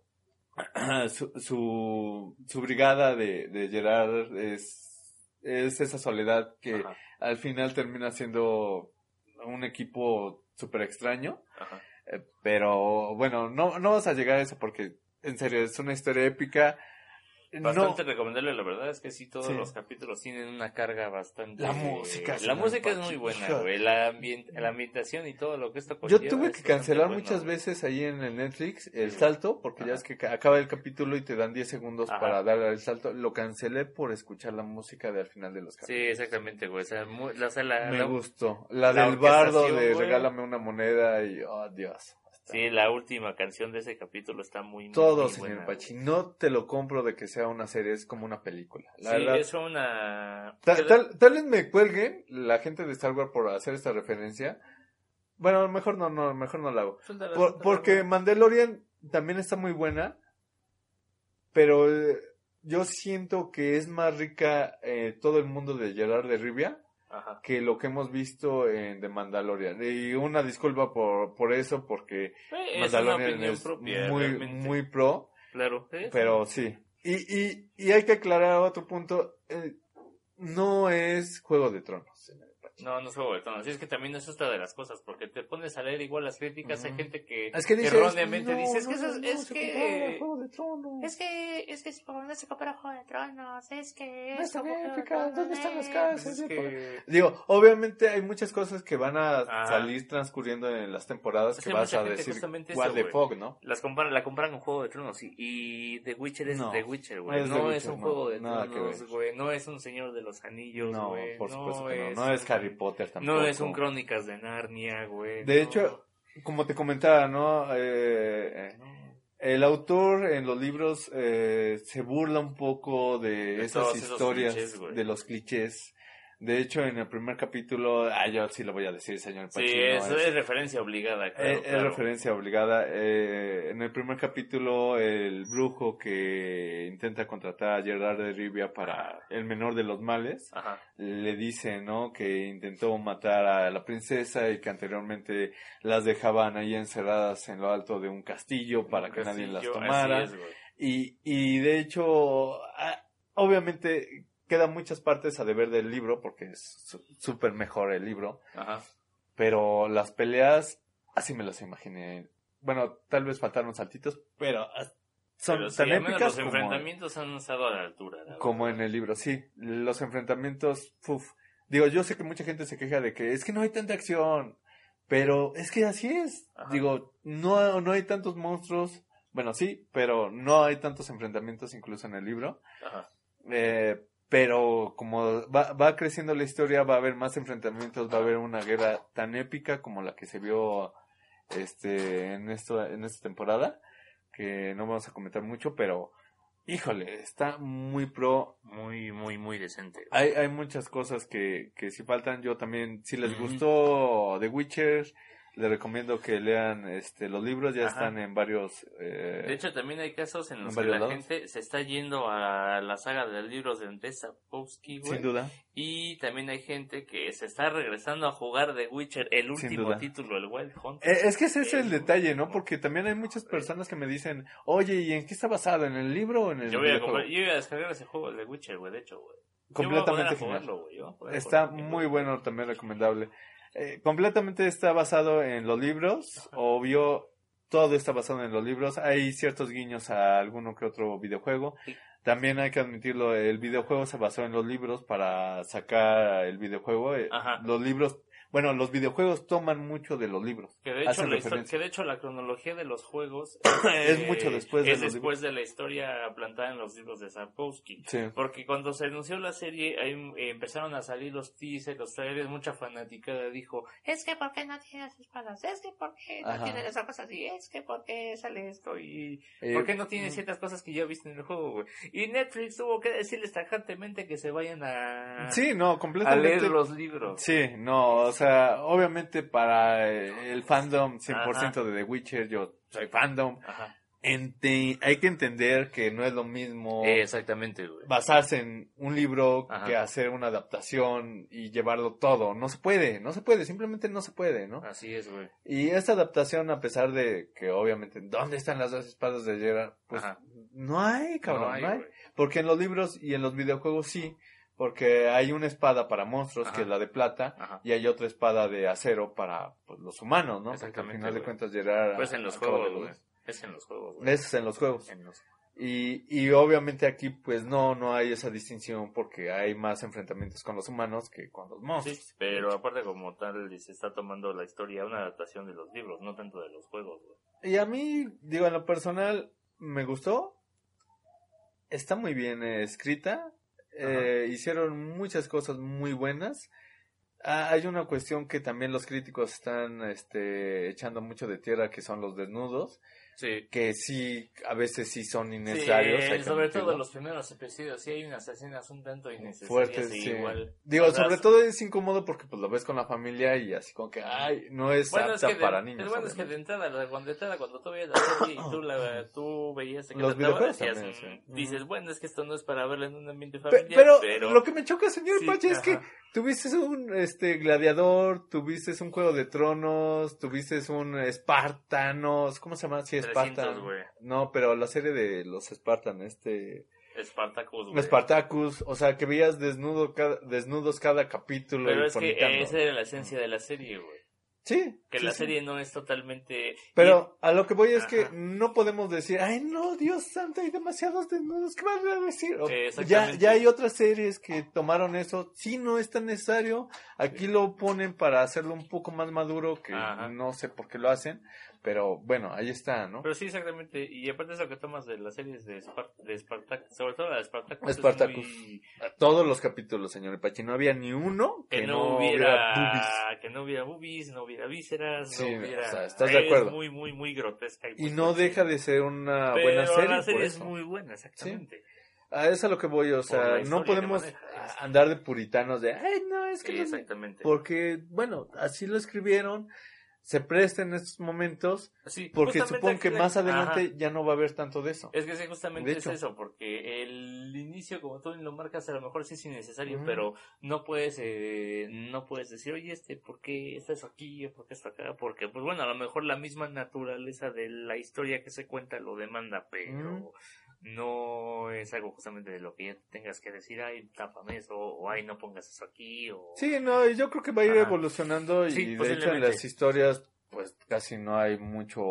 [CLEARS THROAT] su, su, brigada de, de Gerard es, es esa soledad que al final termina siendo un equipo súper extraño. Eh, pero bueno, no, no vas a llegar a eso porque en serio es una historia épica Bastante recomendable, la verdad es que sí, todos los capítulos tienen una carga bastante... La música. La música es muy buena, güey. La, la ambientación y todo lo que está Yo tuve que cancelar muchas veces ahí en el Netflix el salto, porque ya es que acaba el capítulo y te dan 10 segundos para dar el salto. Lo cancelé por escuchar la música de al final de los capítulos. Sí, exactamente, güey. O sea, Me gustó. La, del bardo de regálame una moneda y, oh, Dios. Sí, la última canción de ese capítulo está muy Todo, señor Pachi. No te lo compro de que sea una serie, es como una película. sí, es una... Tal, vez me cuelguen la gente de Star Wars por hacer esta referencia. Bueno, mejor no, no, mejor no la hago. porque Mandalorian también está muy buena, pero eh, yo siento que es más rica eh, todo el mundo de Gerard de Rivia que lo que hemos visto en The Mandalorian. Y una disculpa por, por eso, porque Mandalorian es muy, muy pro. Claro. Pero sí. Y, y, y hay que aclarar otro punto. Eh, no es Juego de Tronos. No, no es juego de tronos. es que también es otra de las cosas, porque te pones a leer igual las críticas. Hay gente que, es que erróneamente dice: Es que eso, es, que. Es que. Es que no se compara Juego de Tronos. Es que. No está épica. ¿Dónde están las casas? Digo, obviamente hay muchas cosas que van a salir transcurriendo en las temporadas que, vas a decir. What the fuck, ¿no? Las comparan, la comparan con Juego de Tronos. Y, y The Witcher es The Witcher, güey. No, es un Juego de Tronos, güey. No es un Señor de los Anillos, güey. No, por supuesto que no. No es Harry Harry Potter tampoco. No es un Crónicas de Narnia, güey. De hecho, como te comentaba, ¿no? Eh, el autor en los libros eh, se burla un poco de, esas historias, de los clichés de hecho, en el primer capítulo, ah, yo sí lo voy a decir, señor Pachino. Sí, eso es, referencia obligada. Claro, es, referencia obligada. Eh, en el primer capítulo, el brujo que intenta contratar a Gerard de Rivia para el menor de los males, le dice, ¿no? Que intentó matar a la princesa y que anteriormente las dejaban ahí encerradas en lo alto de un castillo para que nadie las tomara. y, y de hecho, ah, obviamente quedan muchas partes a deber del libro, porque es súper mejor el libro. Ajá. Pero las peleas, así me las imaginé. Bueno, tal vez faltaron saltitos, pero son tan épicas los enfrentamientos han estado a la altura. como en el libro, sí. Los enfrentamientos, uf. Digo, yo sé que mucha gente se queja de que es que no hay tanta acción. Pero es que así es. Digo, no, no hay tantos monstruos. Bueno, sí, pero no hay tantos enfrentamientos incluso en el libro. Ajá. Eh, pero como va, va creciendo la historia, va a haber más enfrentamientos, va a haber una guerra tan épica como la que se vio este en esto en esta temporada, que no vamos a comentar mucho, pero híjole, está muy pro, muy muy muy decente. Hay hay muchas cosas que que si faltan, yo también si les gustó The Witcher les recomiendo que lean este los libros ya están en varios eh, de hecho también hay casos en los que la gente se está yendo a la saga de libros de Andrés Sapkowski sin duda. Y también hay gente que se está regresando a jugar The Witcher el último título el Wild Hunt eh, es que ese es el detalle no porque también hay muchas personas que me dicen oye y en qué está basado en el libro o en el yo voy a, yo voy a descargar ese juego de Witcher güey de hecho güey. Completamente genial. está muy bueno también recomendable eh, completamente está basado en los libros, obvio, todo está basado en los libros, hay ciertos guiños a alguno que otro videojuego. También hay que admitirlo, el videojuego se basó en los libros para sacar el videojuego. Eh, los libros bueno, los videojuegos toman mucho de los libros. Que de hecho, la, que de hecho la cronología de los juegos [COUGHS] es mucho después de, es después de la historia plantada en los libros de Sapkowski. Porque cuando se anunció la serie, ahí eh, empezaron a salir los teasers, los trailers, mucha fanaticada dijo, es que ¿por qué no tienes espadas? Es que ¿por qué no tiene esas cosas así? Es que ¿por qué sale esto? Y eh, ¿por qué no tiene mm. ciertas cosas que ya viste en el juego? Y Netflix tuvo que decirles tajantemente que se vayan a... Sí, no, completamente. A leer los libros. Sí, no, o sea, obviamente para el fandom 100% de The Witcher, yo soy fandom. hay que entender que no es lo mismo exactamente basarse en un libro que hacer una adaptación y llevarlo todo. No se puede no se puede simplemente no se puede no así es güey. Y esta adaptación a pesar de que obviamente dónde están las dos espadas de Gerard pues no hay cabrón no hay, porque en los libros y en los videojuegos sí porque hay una espada para monstruos, que es la de plata, y hay otra espada de acero para pues, los humanos, ¿no? Porque al final de cuentas llegar Pues en los juegos, güey. Es en los juegos, güey. Es en los juegos. Y, y obviamente aquí pues no, no hay esa distinción porque hay más enfrentamientos con los humanos que con los monstruos. Sí, pero aparte como tal se está tomando la historia, una adaptación de los libros, no tanto de los juegos, güey. Y a mí, digo, en lo personal, me gustó. Está muy bien escrita eh, hicieron muchas cosas muy buenas. Ah, hay una cuestión que también los críticos están este, echando mucho de tierra, que son los desnudos. Sí. Que sí, a veces sí son innecesarios. Sí, sobre todo los primeros episodios, sí hay unas escenas un tanto innecesarias. Fuertes, sí. Igual, Digo, sobre todo es incómodo porque pues lo ves con la familia y así como que, ay, no es apta para niños. El bueno es que de entrada, cuando, cuando tú veías la serie y tú, la, [CLEARS THROAT] tú veías que los videojuegos también, dices, bueno, es que esto no es para verlo en un ambiente familiar. Pero, pero... lo que me choca, señor Pache, es que tuviste un este gladiador, tuviste un juego de tronos, tuviste un espartanos, ¿cómo se llama? Sí, Spartan. No, pero la serie de los Spartan, este Spartacus, güey. Spartacus, o sea, que veías desnudo cada, desnudos cada capítulo. Pero es que esa era la esencia de la serie, güey. Sí. Que la serie no es totalmente. Pero a lo que voy es que no podemos decir, ay no, Dios santo, hay demasiados desnudos, ¿qué van a decir? ya, ya hay otras series que tomaron eso, sí, no es tan necesario, aquí lo ponen para hacerlo un poco más maduro, que no sé por qué lo hacen, Pero bueno, ahí está, ¿no? Pero sí, exactamente. Y aparte es lo que tomas de las series de, de Spartacus, sobre todo la de Spartacus. Spartacus. Todos los capítulos, señor Pachi, no había ni uno que, no, hubiera, boobies. Que no hubiera boobies, no hubiera vísceras, no hubiera... O sea, estás de acuerdo. Muy, muy, muy grotesca. Y, no deja de ser una buena serie. la serie es muy buena, exactamente. A eso es a lo que voy, o sea, no podemos andar de puritanos de, ay, no, es que... exactamente. Porque, bueno, así lo escribieron se presta en estos momentos porque supongo que más adelante ya no va a haber tanto de eso. Es que sí, justamente es eso, porque el inicio, como tú lo marcas, a lo mejor sí es innecesario, pero no puedes eh, no puedes decir, oye, este, ¿por qué está eso aquí por qué está acá? Porque, pues bueno, a lo mejor la misma naturaleza de la historia que se cuenta lo demanda, pero no es algo justamente de lo que ya tengas que decir, ay, tápame eso, o ay, no pongas eso aquí, o... Sí, no, yo creo que va a ir evolucionando y de hecho en las historias pues casi no hay mucho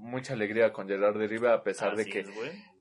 mucha alegría con Gerard de Riva a pesar de que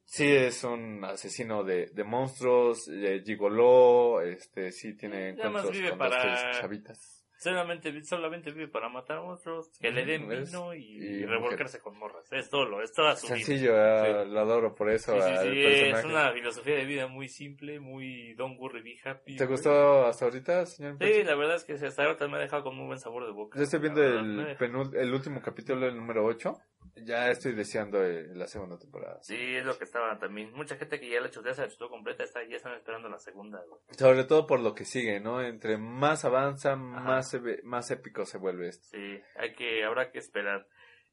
sí es un asesino de, de monstruos, de gigoló, este sí tiene encuentros con para... chavitas. Solamente, solamente vive para matar monstruos, que le den vino y, revolcarse con morras. Es todo, es toda su Sencillo, vida. lo adoro por eso. es una filosofía de vida muy simple, muy don't worry, be happy. ¿Te gustó hasta ahorita, señor? Sí, la verdad es que hasta ahorita me ha dejado con muy buen sabor de boca. Yo estoy viendo el, el último capítulo, el número 8. Ya estoy deseando eh, la segunda temporada. Sí, es lo que estaba también. Mucha gente que ya la chutea, se la chutó completa, está, ya están esperando la segunda. Sobre todo por lo que sigue, ¿no? Entre más avanza, más, más épico se vuelve esto. Sí, hay que, habrá que esperar.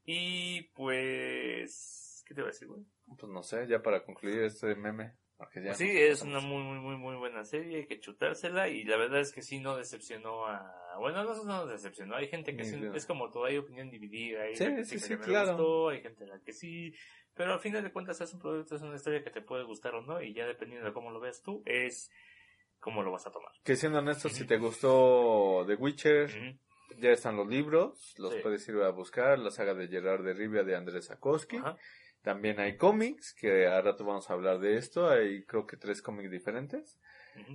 Y pues, ¿qué te voy a decir, güey? Pues no sé, ya para concluir este meme sí, es una muy, muy, muy, muy buena serie, hay que chutársela y la verdad es que sí no decepcionó a... Bueno, no, no decepcionó, hay gente que es, como todo, hay opinión dividida, hay gente que sí, claro. hay gente la que sí, pero al final de cuentas es un producto, es una historia que te puede gustar o no y ya dependiendo de cómo lo veas tú, es cómo lo vas a tomar. Que siendo honesto, si te gustó The Witcher... Ya están los libros, los puedes ir a buscar, la saga de Gerard de Rivia de Andrés Sakowski. También hay cómics, que a rato vamos a hablar de esto. Hay creo que tres cómics diferentes.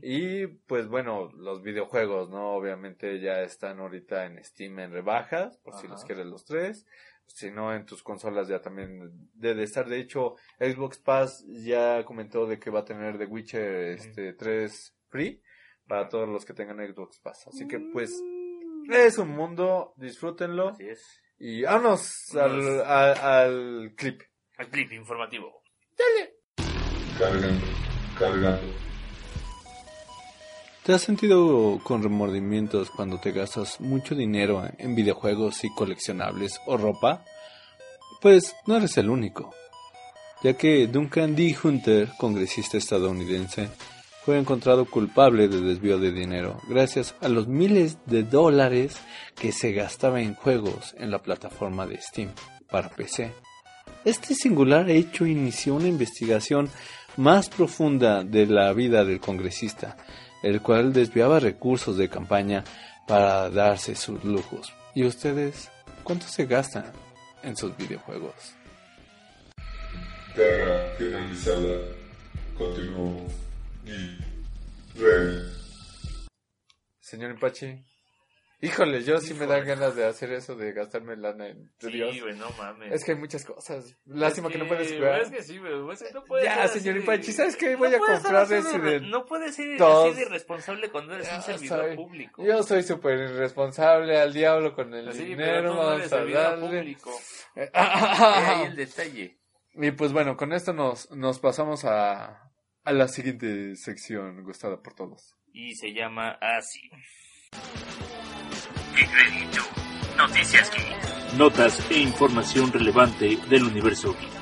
Y pues bueno, los videojuegos, ¿no? Obviamente ya están ahorita en Steam en rebajas, por si los quieres los tres. Si no, en tus consolas ya también debe estar. De hecho, Xbox Pass ya comentó de que va a tener The Witcher este, 3 free para todos los que tengan Xbox Pass. Así que pues mm. es un mundo, disfrútenlo. Así es. Y vámonos al, al clip. Al clip informativo. Dale. Cargando, cargando. ¿Te has sentido con remordimientos cuando te gastas mucho dinero en videojuegos y coleccionables o ropa? Pues no eres el único, ya que Duncan D. Hunter, congresista estadounidense, fue encontrado culpable de desvío de dinero gracias a los miles de dólares que se gastaba en juegos en la plataforma de Steam para PC. Este singular hecho inició una investigación más profunda de la vida del congresista, el cual desviaba recursos de campaña para darse sus lujos. ¿Y ustedes cuánto se gastan en sus videojuegos? finalizada. Señor Impachi, Híjole, yo sí me dan ganas de hacer eso, de gastarme lana en sí, Dios. güey, no mames. Es que hay muchas cosas. Lástima que, no puedes jugar. Es que sí, güey. Es que no puedes ya, señor Ipachi, ¿sabes qué? Voy a comprar ese No puedes ser así de irresponsable cuando eres un servidor público. Yo soy súper irresponsable al diablo con el dinero. Pero vamos a darle. Público. [LAUGHS] ahí el detalle. Y pues bueno, con esto nos, nos pasamos a, a la siguiente sección gustada por todos. Y se llama así. Noticias Geek. Notas e información relevante del universo geek.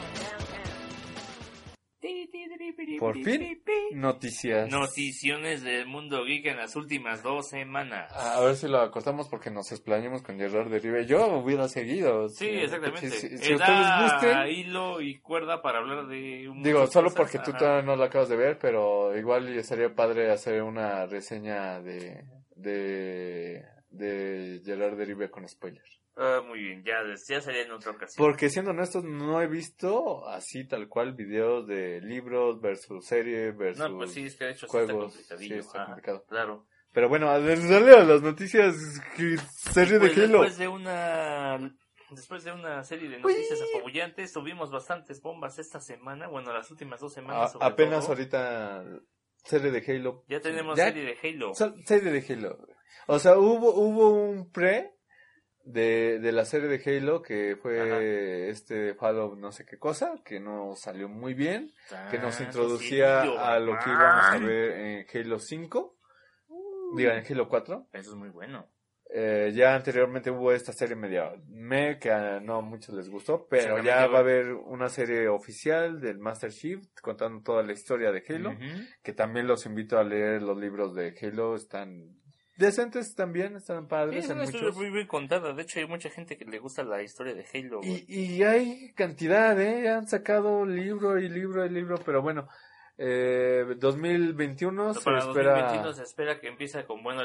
Por fin, noticias. Noticiones del mundo geek en las últimas dos semanas. A ver si lo acostamos porque nos explayamos con Gerard de Rive. Yo hubiera seguido. Sí, exactamente. Si, ustedes gusten. hilo y cuerda para hablar de un Digo, solo porque tú todavía no lo acabas de ver, pero igual sería padre hacer una reseña de, de de Gerard Derive con spoiler. Ah, muy bien, ya, ya sería en otra ocasión. Porque siendo honestos, no he visto así tal cual videos de libros versus serie versus no, pues sí, es que de hecho juegos. Sí, está complicado. Claro. Pero bueno, a ver, dale a las noticias serie de pues Halo. Después de una después de una serie de noticias apabullantes, tuvimos bastantes bombas esta semana, bueno, las últimas dos semanas. apenas ahorita serie de Halo. Ya tenemos serie de Halo. Serie de Halo. O sea, hubo, hubo un pre de, de la serie de Halo que fue este Fallout no sé qué cosa, que no salió muy bien, que nos introducía a lo que íbamos a ver en Halo 5, diga en Halo 4. Eso es muy bueno. Eh, ya anteriormente hubo esta serie media me que a no muchos les gustó, pero ya va a haber una serie oficial del Master Chief contando toda la historia de Halo, que también los invito a leer los libros de Halo, están decentes también, están padres. Sí, es una historia muy bien contada. De hecho, hay mucha gente que le gusta la historia de Halo. Y, y, hay cantidad, ¿eh? Han sacado libro y libro y libro, pero bueno, eh, 2021 se para espera... 2021 se espera que empiece con, bueno,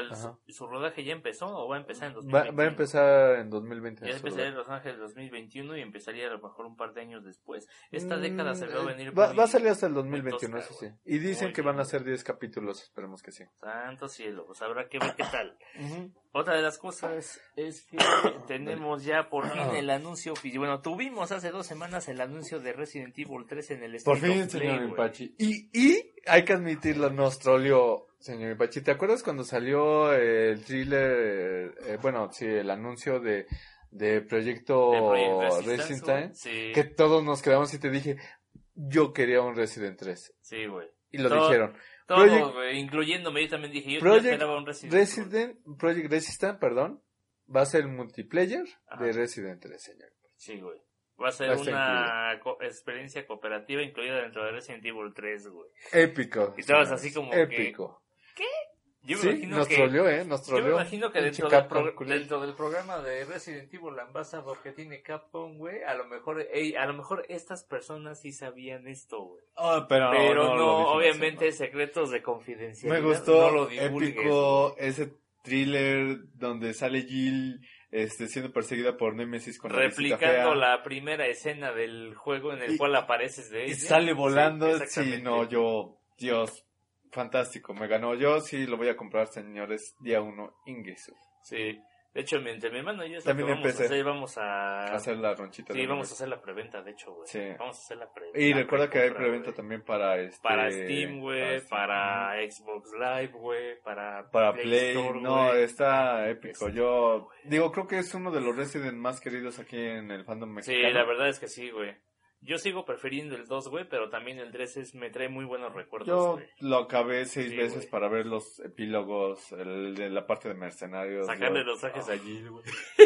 ¿su rodaje ya empezó o va a empezar en 2021? Va, a empezar en 2021. Ya empezaría en Los Ángeles 2021 y empezaría a lo mejor un par de años después. Esta década se va a mm, venir... Va, va a salir hasta el 2021, eso sí. Y dicen que van a ser 10 capítulos, esperemos que sí. Santo cielo, pues habrá que ver qué tal. Otra de las cosas es que [COUGHS] tenemos ya por fin el anuncio Bueno, tuvimos hace dos semanas el anuncio de Resident Evil 3 en el Por fin, señor Impachi. Y, y hay que admitirlo, nos troleó, señor Impachi. ¿Te acuerdas cuando salió el thriller, eh, bueno, sí, el anuncio de, de Proyecto Resident Evil? Que todos nos quedamos y te dije, yo quería un Resident 3. Sí, güey. Y lo dijeron. Todo, incluyéndome, yo también dije, yo Project esperaba un Resident. Resident Project Resistance, perdón, va a ser el multiplayer de Resident 3, señor. Sí, güey. Va a ser una experiencia cooperativa incluida dentro de Resident Evil 3, güey. Épico. Y estabas así como Épico. ¿Qué? Yo me imagino nos que, troleó, ¿eh? Nos troleó. Yo me imagino que dentro del, dentro del, programa de Resident Evil Ambassador que tiene Capcom, güey, a lo mejor, a lo mejor estas personas sí sabían esto, güey. Oh, pero, pero no, obviamente secretos de confidencialidad. Me gustó, no lo épico, ese thriller donde sale Jill este, siendo perseguida por Nemesis con replicando la, primera escena del juego en el cual apareces de ella. Y sale volando, sí, no, yo, Dios, fantástico, me ganó. Yo sí lo voy a comprar, señores, día uno, Ingesu. Sí. De hecho, mientras mi hermano y yo También vamos empecé a hacer, vamos a... hacer la ronchita. Sí, vamos a hacer la preventa, de hecho, güey. Sí. Vamos a hacer la preventa. Y recuerda que hay preventa también para este... Para Steam, güey, para, Xbox Live, güey, para... Para Play, no, está épico. yo digo, creo que es uno de los Resident más queridos aquí en el fandom mexicano. Sí, la verdad es que sí, güey. Yo sigo prefiriendo el 2, güey, pero también el 3 es, me trae muy buenos recuerdos. Yo lo acabé seis veces para ver los epílogos, el de la parte de mercenarios. Sacarle los trajes a Jill, güey.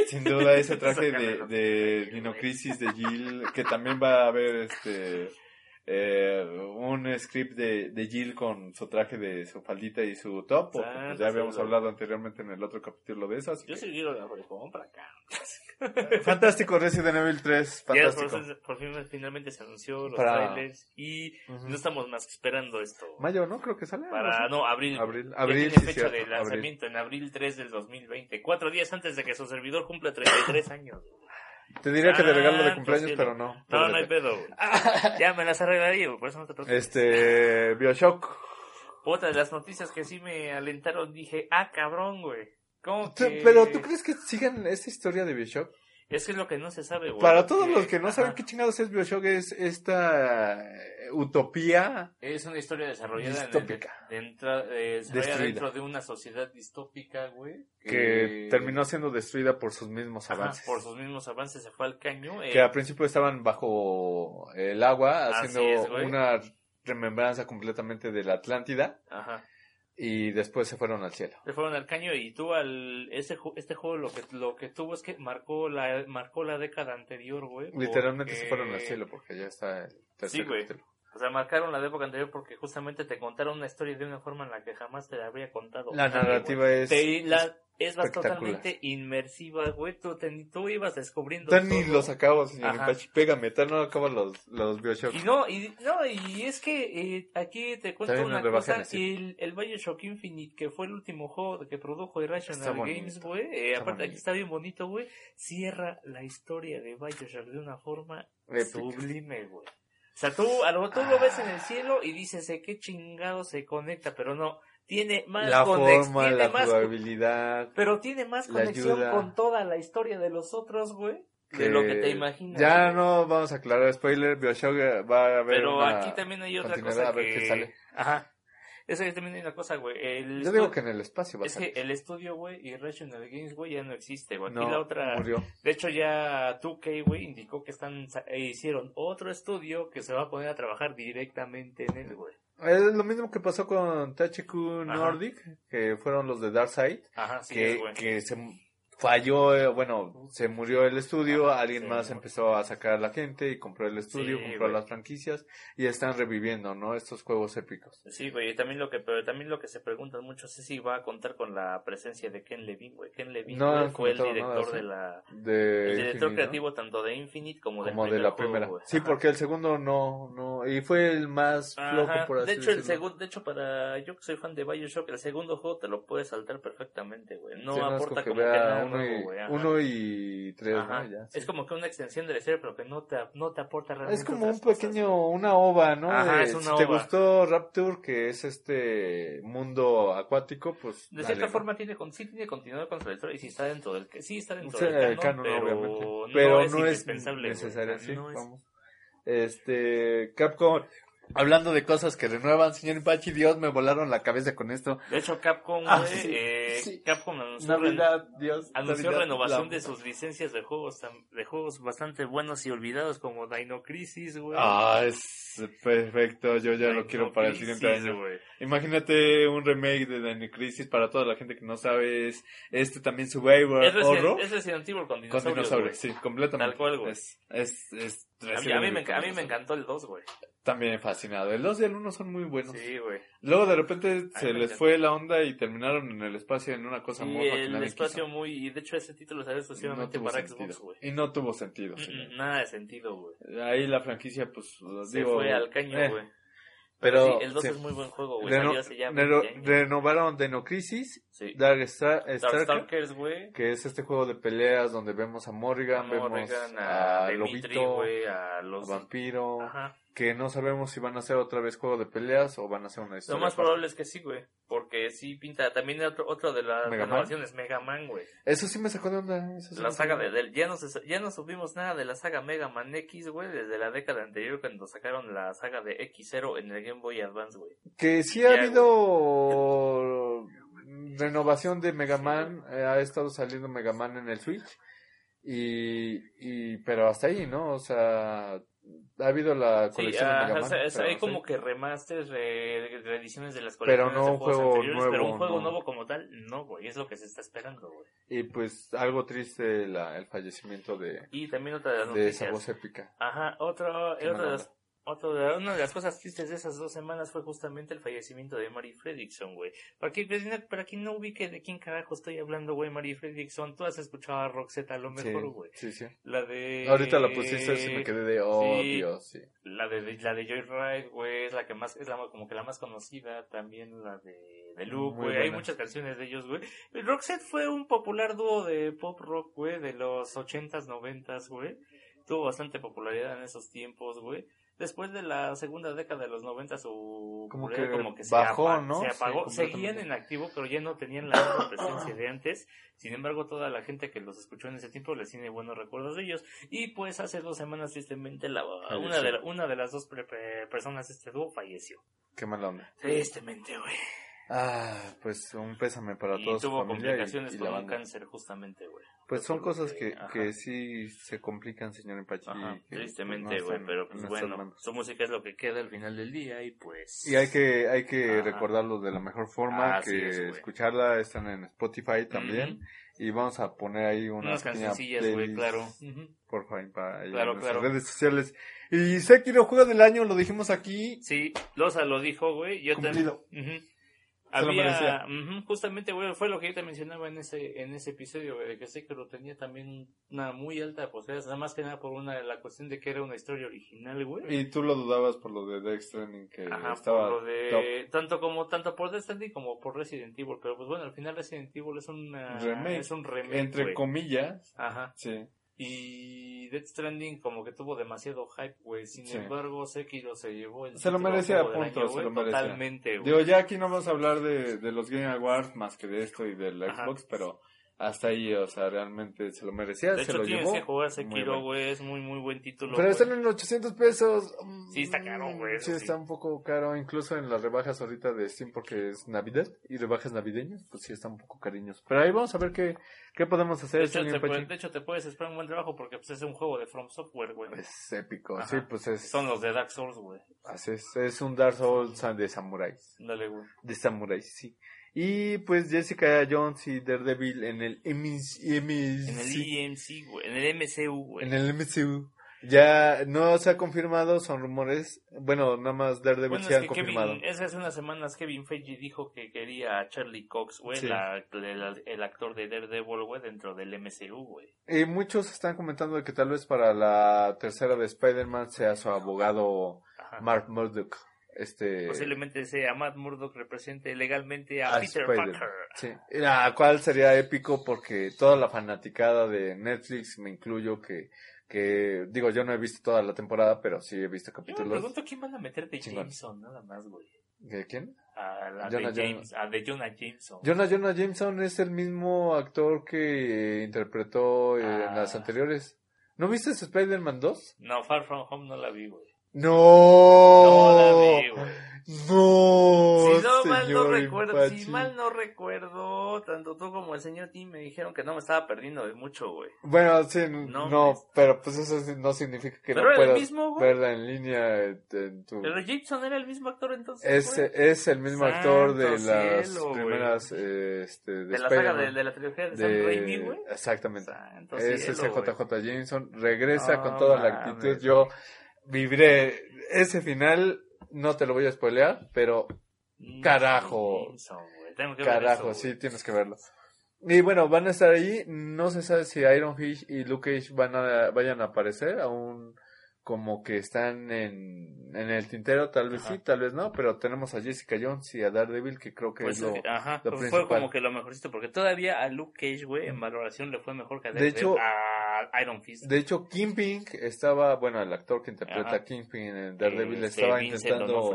Sin duda, ese traje de, de Dinocrisis de Jill, que también va a haber este eh, un script de, de Jill con su traje de su faldita y su top, porque pues, ya habíamos hablado anteriormente en el otro capítulo de esas. Yo sí quiero la compra acá. Fantástico Resident Evil 3, fantástico. por, fin finalmente se anunció los trailers y no estamos más esperando esto. Mayo, ¿no? Creo que sale. Para, no, abril. Abril, abril tiene fecha de lanzamiento en abril 3 del 2020, cuatro días antes de que su servidor cumpla 33 [COUGHS] años. Te diría que de regalo de cumpleaños, pero no. No, no hay pedo. [LAUGHS] ya me las arreglaría, por eso no te preocupes. Este, Bioshock. Otra de las noticias que sí me alentaron, dije, ah, cabrón, güey. ¿Cómo que... Pero ¿tú crees que sigan esta historia de Bioshock? Es que es lo que no se sabe, güey. Para todos los que no saben qué chingados es Bioshock, es esta eh, utopía. Es una historia desarrollada distópica. dentro, eh, dentro de una sociedad distópica, güey. Que... terminó siendo destruida por sus mismos avances. por sus mismos avances se fue al caño. Que al principio estaban bajo el agua, haciendo una remembranza completamente de la Atlántida. Ajá y después se fueron al cielo. Se fueron al caño y tú al este este juego lo que lo que tuvo es que marcó la marcó la década anterior, güey. Literalmente se fueron al cielo porque ya está el tercer sí, güey. O sea, marcaron la época anterior porque justamente te contaron una historia de una forma en la que jamás te la habría contado. La narrativa es... es totalmente inmersiva, güey. Tú, tú ibas descubriendo. Tan ni los acabas, señor Impachi. Pégame, tan no acabas los, los Bioshock. Y no, y, no, y es que eh, aquí te cuento una cosa. El, el Bioshock Infinite, que fue el último juego que produjo Irrational Games, güey. Eh, aparte, aquí está bien bonito, güey. Cierra la historia de Bioshock de una forma sublime, güey. O sea, tú, a lo, tú lo ves en el cielo y dices, ¿de qué chingado se conecta? Pero no, tiene más la forma, tiene la más, jugabilidad, pero tiene más conexión con toda la historia de los otros, güey, de lo que te imaginas. Ya no vamos a aclarar spoiler, Bioshock va a haber Pero aquí también hay otra cosa que... sale. Ajá. Eso también hay una cosa, güey. Yo digo que en el espacio va a Es que el estudio, güey, y Rational Games, güey, ya no existe, güey. Aquí la otra... Murió. De hecho, ya 2K, güey, indicó que están... E hicieron otro estudio que se va a poner a trabajar directamente en él, güey. Es lo mismo que pasó con THQ Nordic, que fueron los de Darkseid, Ajá, sí, que, que se falló, eh, bueno, se murió el estudio, alguien más empezó a sacar a la gente y compró el estudio, compró las franquicias y están reviviendo, ¿no? Estos juegos épicos. Sí, güey, y también lo que, pero también lo que se preguntan mucho es si va a contar con la presencia de Ken Levine, güey. Ken Levine fue el director de la, el director creativo tanto de Infinite como, como de la primera. sí, porque el segundo no, no, y fue el más flojo por así De hecho, el segundo, de hecho, para yo que soy fan de Bioshock, el segundo juego te lo puedes saltar perfectamente, güey. No aporta como que nada uno y, tres, Es como que una extensión de la serie, pero que no te, no te aporta realmente. Es como un pequeño, una ova, ¿no? si te gustó Rapture, que es este mundo acuático, pues. De cierta forma tiene, sí tiene continuidad con su historia y si está dentro del sí está dentro del canon, pero, obviamente. pero no, es, necesario, sí, vamos. Este, Capcom Hablando de cosas que renuevan, señor Pachi, Dios, me volaron la cabeza con esto. De hecho, Capcom, ah, eh, Capcom anunció, Dios, anunció renovación de sus licencias de juegos de juegos bastante buenos y olvidados como Dino Crisis, güey. Ah, es perfecto, yo ya lo quiero para el siguiente año. Imagínate un remake de Dino Crisis para toda la gente que no sabe, es este también Survivor es Horror. Es Resident Evil con dinosaurios. sí, completamente. Tal cual, güey. Es, es, es a mí, a mí, me, a mí me encantó el 2, güey. También fascinado. El 2 y el 1 son muy buenos. Sí, güey. Luego de repente se les fue la onda y terminaron en el espacio en una cosa muy... Sí, el espacio muy... Y de hecho ese título salió exclusivamente para Xbox, güey. Y no tuvo sentido, Nada de sentido, güey. Ahí la franquicia, pues... Se fue al caño, eh, güey. Pero, el 2 es muy buen juego, güey. renovaron Denocrisis, sí. Dark, Star, Darkstalkers, güey. Que es este juego de peleas donde vemos a Morrigan, vemos a, a Lobito, a, los... a Vampiro. Ajá que no sabemos si van a ser otra vez juego de peleas o van a ser una historia. Lo más probable es que sí, güey. Porque sí pinta. También otro, otro de las renovaciones, Mega Man, güey. Eso sí me sacó de onda. la saga de, ya, no ya no subimos nada de la saga Mega Man X, güey. Desde la década anterior cuando sacaron la saga de X0 en el Game Boy Advance, güey. Que sí ha habido renovación de Mega Man. Eh, ha estado saliendo Mega Man en el Switch. Y, y, pero hasta ahí, ¿no? O sea, ha habido la colección de Mega Man, hay como que remasters, reediciones de las colecciones pero no un juego nuevo, pero un juego nuevo como tal, no, güey, es lo que se está esperando, güey. Y pues algo triste la, el fallecimiento de y también otra de, las de esa voz épica. Ajá, otro, otra de las una de las cosas tristes de esas dos semanas fue justamente el fallecimiento de Mary Fredrickson, güey. Para quien, para quien no ubique de quién carajo estoy hablando, güey, Mary Fredrickson, tú has escuchado a Roxette a lo mejor, güey. Sí, sí, La de... Ahorita la pusiste y me quedé de, oh, Dios, sí. La de, la de Joyride, güey, es la que más, es la, como que la más conocida, también la de, de Luke, güey, hay muchas canciones de ellos, güey. Roxette fue un popular dúo de pop rock, güey, de los ochentas, noventas, güey. Tuvo bastante popularidad en esos tiempos, güey después de la segunda década de los 90 su como que, como que bajó, se, ¿no? se apagó, seguían en activo pero ya no tenían la misma presencia de antes, sin embargo toda la gente que los escuchó en ese tiempo les tiene buenos recuerdos de ellos y pues hace dos semanas tristemente la, una, de una de las dos personas de este dúo falleció. Qué mala onda. Tristemente, güey. Ah, pues un pésame para todos. Y tuvo complicaciones con un cáncer justamente, güey. Pues son cosas que, que sí se complican, señor Empachi. tristemente, güey, pero pues bueno, su música es lo que queda al final del día y pues... Y hay que, hay que recordarlo de la mejor forma, que escucharla, están en Spotify también. Y vamos a poner ahí unas, cancioncillas, güey, claro. Por favor, para en nuestras redes sociales. Y Sekiro Juego del Año, lo dijimos aquí. Sí, Loza lo dijo, güey. Yo también. Había, justamente, güey, fue lo que yo te mencionaba en ese, en ese episodio, güey, que Sekiro tenía también una muy alta posibilidad, nada más que nada por una, la cuestión de que era una historia original, güey. Y tú lo dudabas por lo de Death Stranding, que estaba por lo de, tanto como, tanto por Death Stranding como por Resident Evil, pero pues bueno, al final Resident Evil es una, remake, es un remake, entre comillas. Ajá. Sí. Y Death Stranding como que tuvo demasiado hype, güey. Sin embargo, Sekiro se llevó el Se lo merecía a punto, se lo merecía. Totalmente, güey. Digo, ya aquí no vamos a hablar de, de los Game Awards más que de esto y del Xbox, pero hasta ahí, o sea, realmente se lo merecía, de se hecho, lo tienes que jugar Sekiro, güey, es muy, muy buen título. Pero están en 800 pesos. Sí, está caro, güey. Sí, está un poco caro, incluso en las rebajas ahorita de Steam porque es Navidad y rebajas navideñas, pues sí, están un poco cariños. Pero ahí vamos a ver qué, qué podemos hacer. De hecho, te, de hecho, te puedes esperar un buen trabajo porque pues, es un juego de From Software, güey. Es épico, sí, pues es... Son los de Dark Souls, güey. Así es, es un Dark Souls de samuráis. Dale, güey. De samuráis, sí. Y pues Jessica Jones y Daredevil en el MC, en el EMC, güey, en el MCU, güey. En el MCU. Ya no se ha confirmado, son rumores. Bueno, nada más Daredevil bueno, se han confirmado. es hace unas semanas Kevin Feige dijo que quería a Charlie Cox, güey, el, actor de Daredevil, güey, dentro del MCU, güey. Y muchos están comentando que tal vez para la tercera de Spider-Man sea su abogado Mark Murdock. Este... Posiblemente sea Matt Murdock represente legalmente a, Peter Parker. Sí, la cual sería épico porque toda la fanaticada de Netflix, me incluyo, que, que digo, yo no he visto toda la temporada, pero sí he visto capítulos. Yo me pregunto quién van a meter de Jameson, nada más, güey. ¿De quién? A la de, James, a de Jonah Jameson. Jonah, Jonah Jameson es el mismo actor que interpretó en las ah. anteriores. ¿No viste Spider-Man 2? No, Far From Home no la vi, güey. No. No la. No. Si no mal no recuerdo, si mal no recuerdo, tanto tú como el señor Tim me dijeron que no me estaba perdiendo de mucho, güey. Bueno, sí, no, pero pues eso no significa que no puedas verla en línea en tu... Pero Gibson era el mismo actor entonces. Es, es el mismo actor de las primeras, este, de, de la saga de, de, la trilogía de, Sam Raimi, güey. Exactamente. es ese JJ Jameson, regresa con toda la actitud. Yo vibré ese final, no te lo voy a spoilear, pero carajo. carajo, sí, tienes que verlo. Y bueno, van a estar ahí. No se sabe si Iron Fish y Luke Cage van a, vayan a aparecer. Aún como que están en, en el tintero, tal vez sí, tal vez no, pero tenemos a Jessica Jones y a Daredevil que creo que pues, es lo, ajá, pues fue como que lo mejorcito, porque todavía a Luke Cage, güey, en valoración le fue mejor que a Daredevil. De hecho, a Iron Fist. De hecho, Kingpin estaba, bueno, el actor que interpreta a Kingpin en Daredevil este, estaba intentando,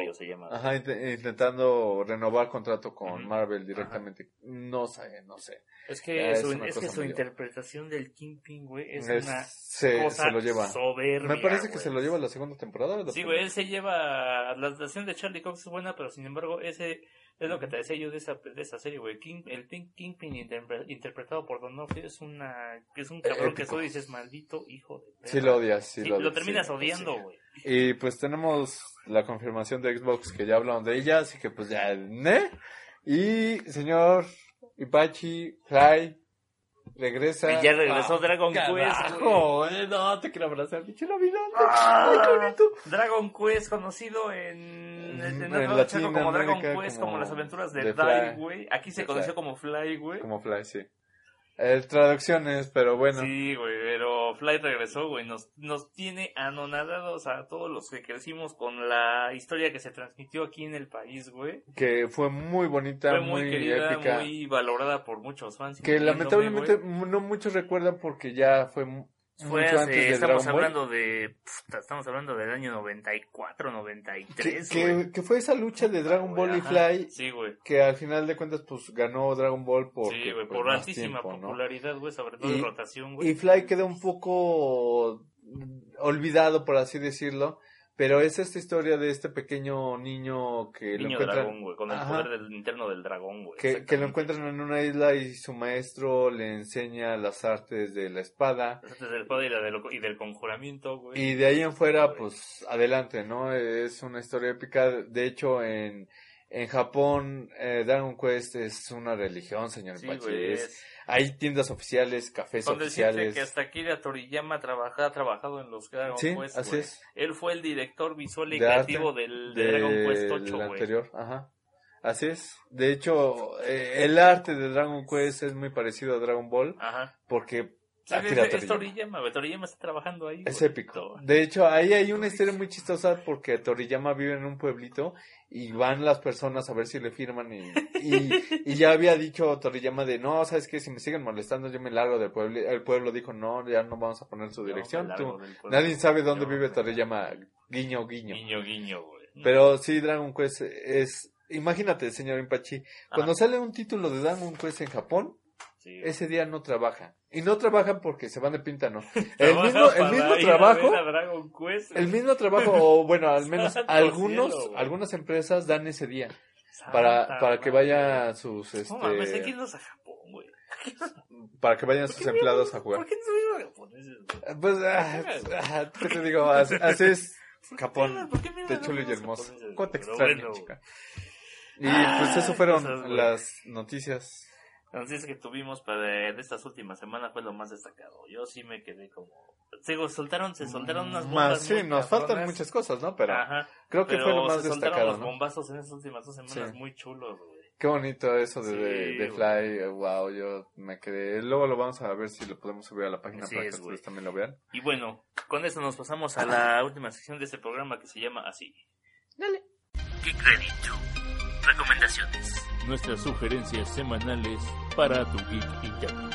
ajá, intentando renovar contrato con Marvel directamente. No sé, no sé. Es que, su, es que su interpretación del Kingpin, güey, es, una se, cosa se lo lleva. soberbia. Me parece que se lo lleva la segunda temporada. sí, güey, él se lleva. La adaptación de Charlie Cox es buena, pero sin embargo, ese es lo que te decía yo de esa, de esa serie, güey. King, el Kingpin interpretado por Donofrio es una es un cabrón que tú dices maldito hijo de Sí lo odias, sí, lo odias. Lo terminas odiando, güey. Y pues tenemos la confirmación de Xbox que ya hablaron de ella, así que pues ya, ¿ne? Y señor Ipachi, Fly, regresa. Y ya regresó Dragon Quest. no, te quiero abrazar, pinche la vida. Dragon Quest, conocido en, en, en, en como Dragon Quest, como, las aventuras de, de Die, güey. Aquí se conoció como Fly, güey. Como Fly, sí. Eh, traducciones, pero bueno. Sí, güey, pero Fly regresó, güey. Nos, nos tiene anonadados a todos los que crecimos con la historia que se transmitió aquí en el país, güey. Que fue muy bonita, muy, querida, muy valorada por muchos fans. Que lamentablemente no muchos recuerdan porque ya fue fue estamos hablando de estamos hablando del año 94, 93, que, que, fue esa lucha de Dragon Ball y Fly. Que al final de cuentas pues ganó Dragon Ball por Sí, güey, por altísima popularidad, güey, sobre todo y, rotación, güey. Y Fly quedó un poco olvidado por así decirlo pero es esta historia de este pequeño niño que lo encuentran... güey, con el poder del, interno del dragón, güey. Que, que, lo encuentran en una isla y su maestro le enseña las artes de la espada. Las artes de la espada y, la y del conjuramiento, güey. Y de ahí en fuera, pues, adelante, ¿no? Es una historia épica. De hecho, en, en Japón, eh, Dragon Quest es una religión, señor sí, hay tiendas oficiales, cafés Con oficiales. que hasta de Toriyama trabaja, ha trabajado en los Dragon sí, Así es. Él fue el director visual y creativo del de Dragon Quest 8, güey. anterior, ajá. Así es. De hecho, eh, el arte de Dragon Quest es muy parecido a Dragon Ball. Ajá. Porque es, Toriyama, Toriyama está trabajando ahí. Es épico. De hecho, ahí hay una historia muy chistosa porque Toriyama vive en un pueblito y van las personas a ver si le firman y, y, [LAUGHS] ya había dicho Toriyama de no, sabes que si me siguen molestando yo me largo del pueblo. El pueblo dijo no, ya no vamos a poner su dirección. nadie sabe dónde vive Toriyama. Guiño, guiño. Guiño, guiño, Pero sí, Dragon Quest es... Imagínate, señor Impachi, cuando sale un título de Dragon Quest en Japón, ese día no trabajan. Y no trabajan porque se van de pinta, no. [LAUGHS] El mismo, el mismo trabajo. El mismo trabajo, o bueno, al menos [LAUGHS] algunos, algunas empresas dan ese día. para, para que vayan sus, este... No mames, hay que irnos a Japón, güey. Para que vayan sus empleados a jugar. ¿Por qué no se japoneses? Pues, ah, ah, ¿qué te digo? Así, es Japón, de chulo y hermoso. ¿Cómo te extraño, chica? Y pues eso fueron las noticias noticias que tuvimos para de estas últimas semanas fue lo más destacado. Yo sí me quedé como se soltaron se soltaron unas bombas sí nos faltan muchas cosas no pero creo que fue lo más se destacado los bombazos en esas últimas dos semanas muy chulos güey. qué bonito eso de, de, Fly wow yo me quedé luego lo vamos a ver si lo podemos subir a la página para que ustedes también lo vean. Y bueno con eso nos pasamos a la última sección de este programa que se llama así. Dale. Qué crédito recomendaciones nuestras sugerencias semanales para tu geek interno.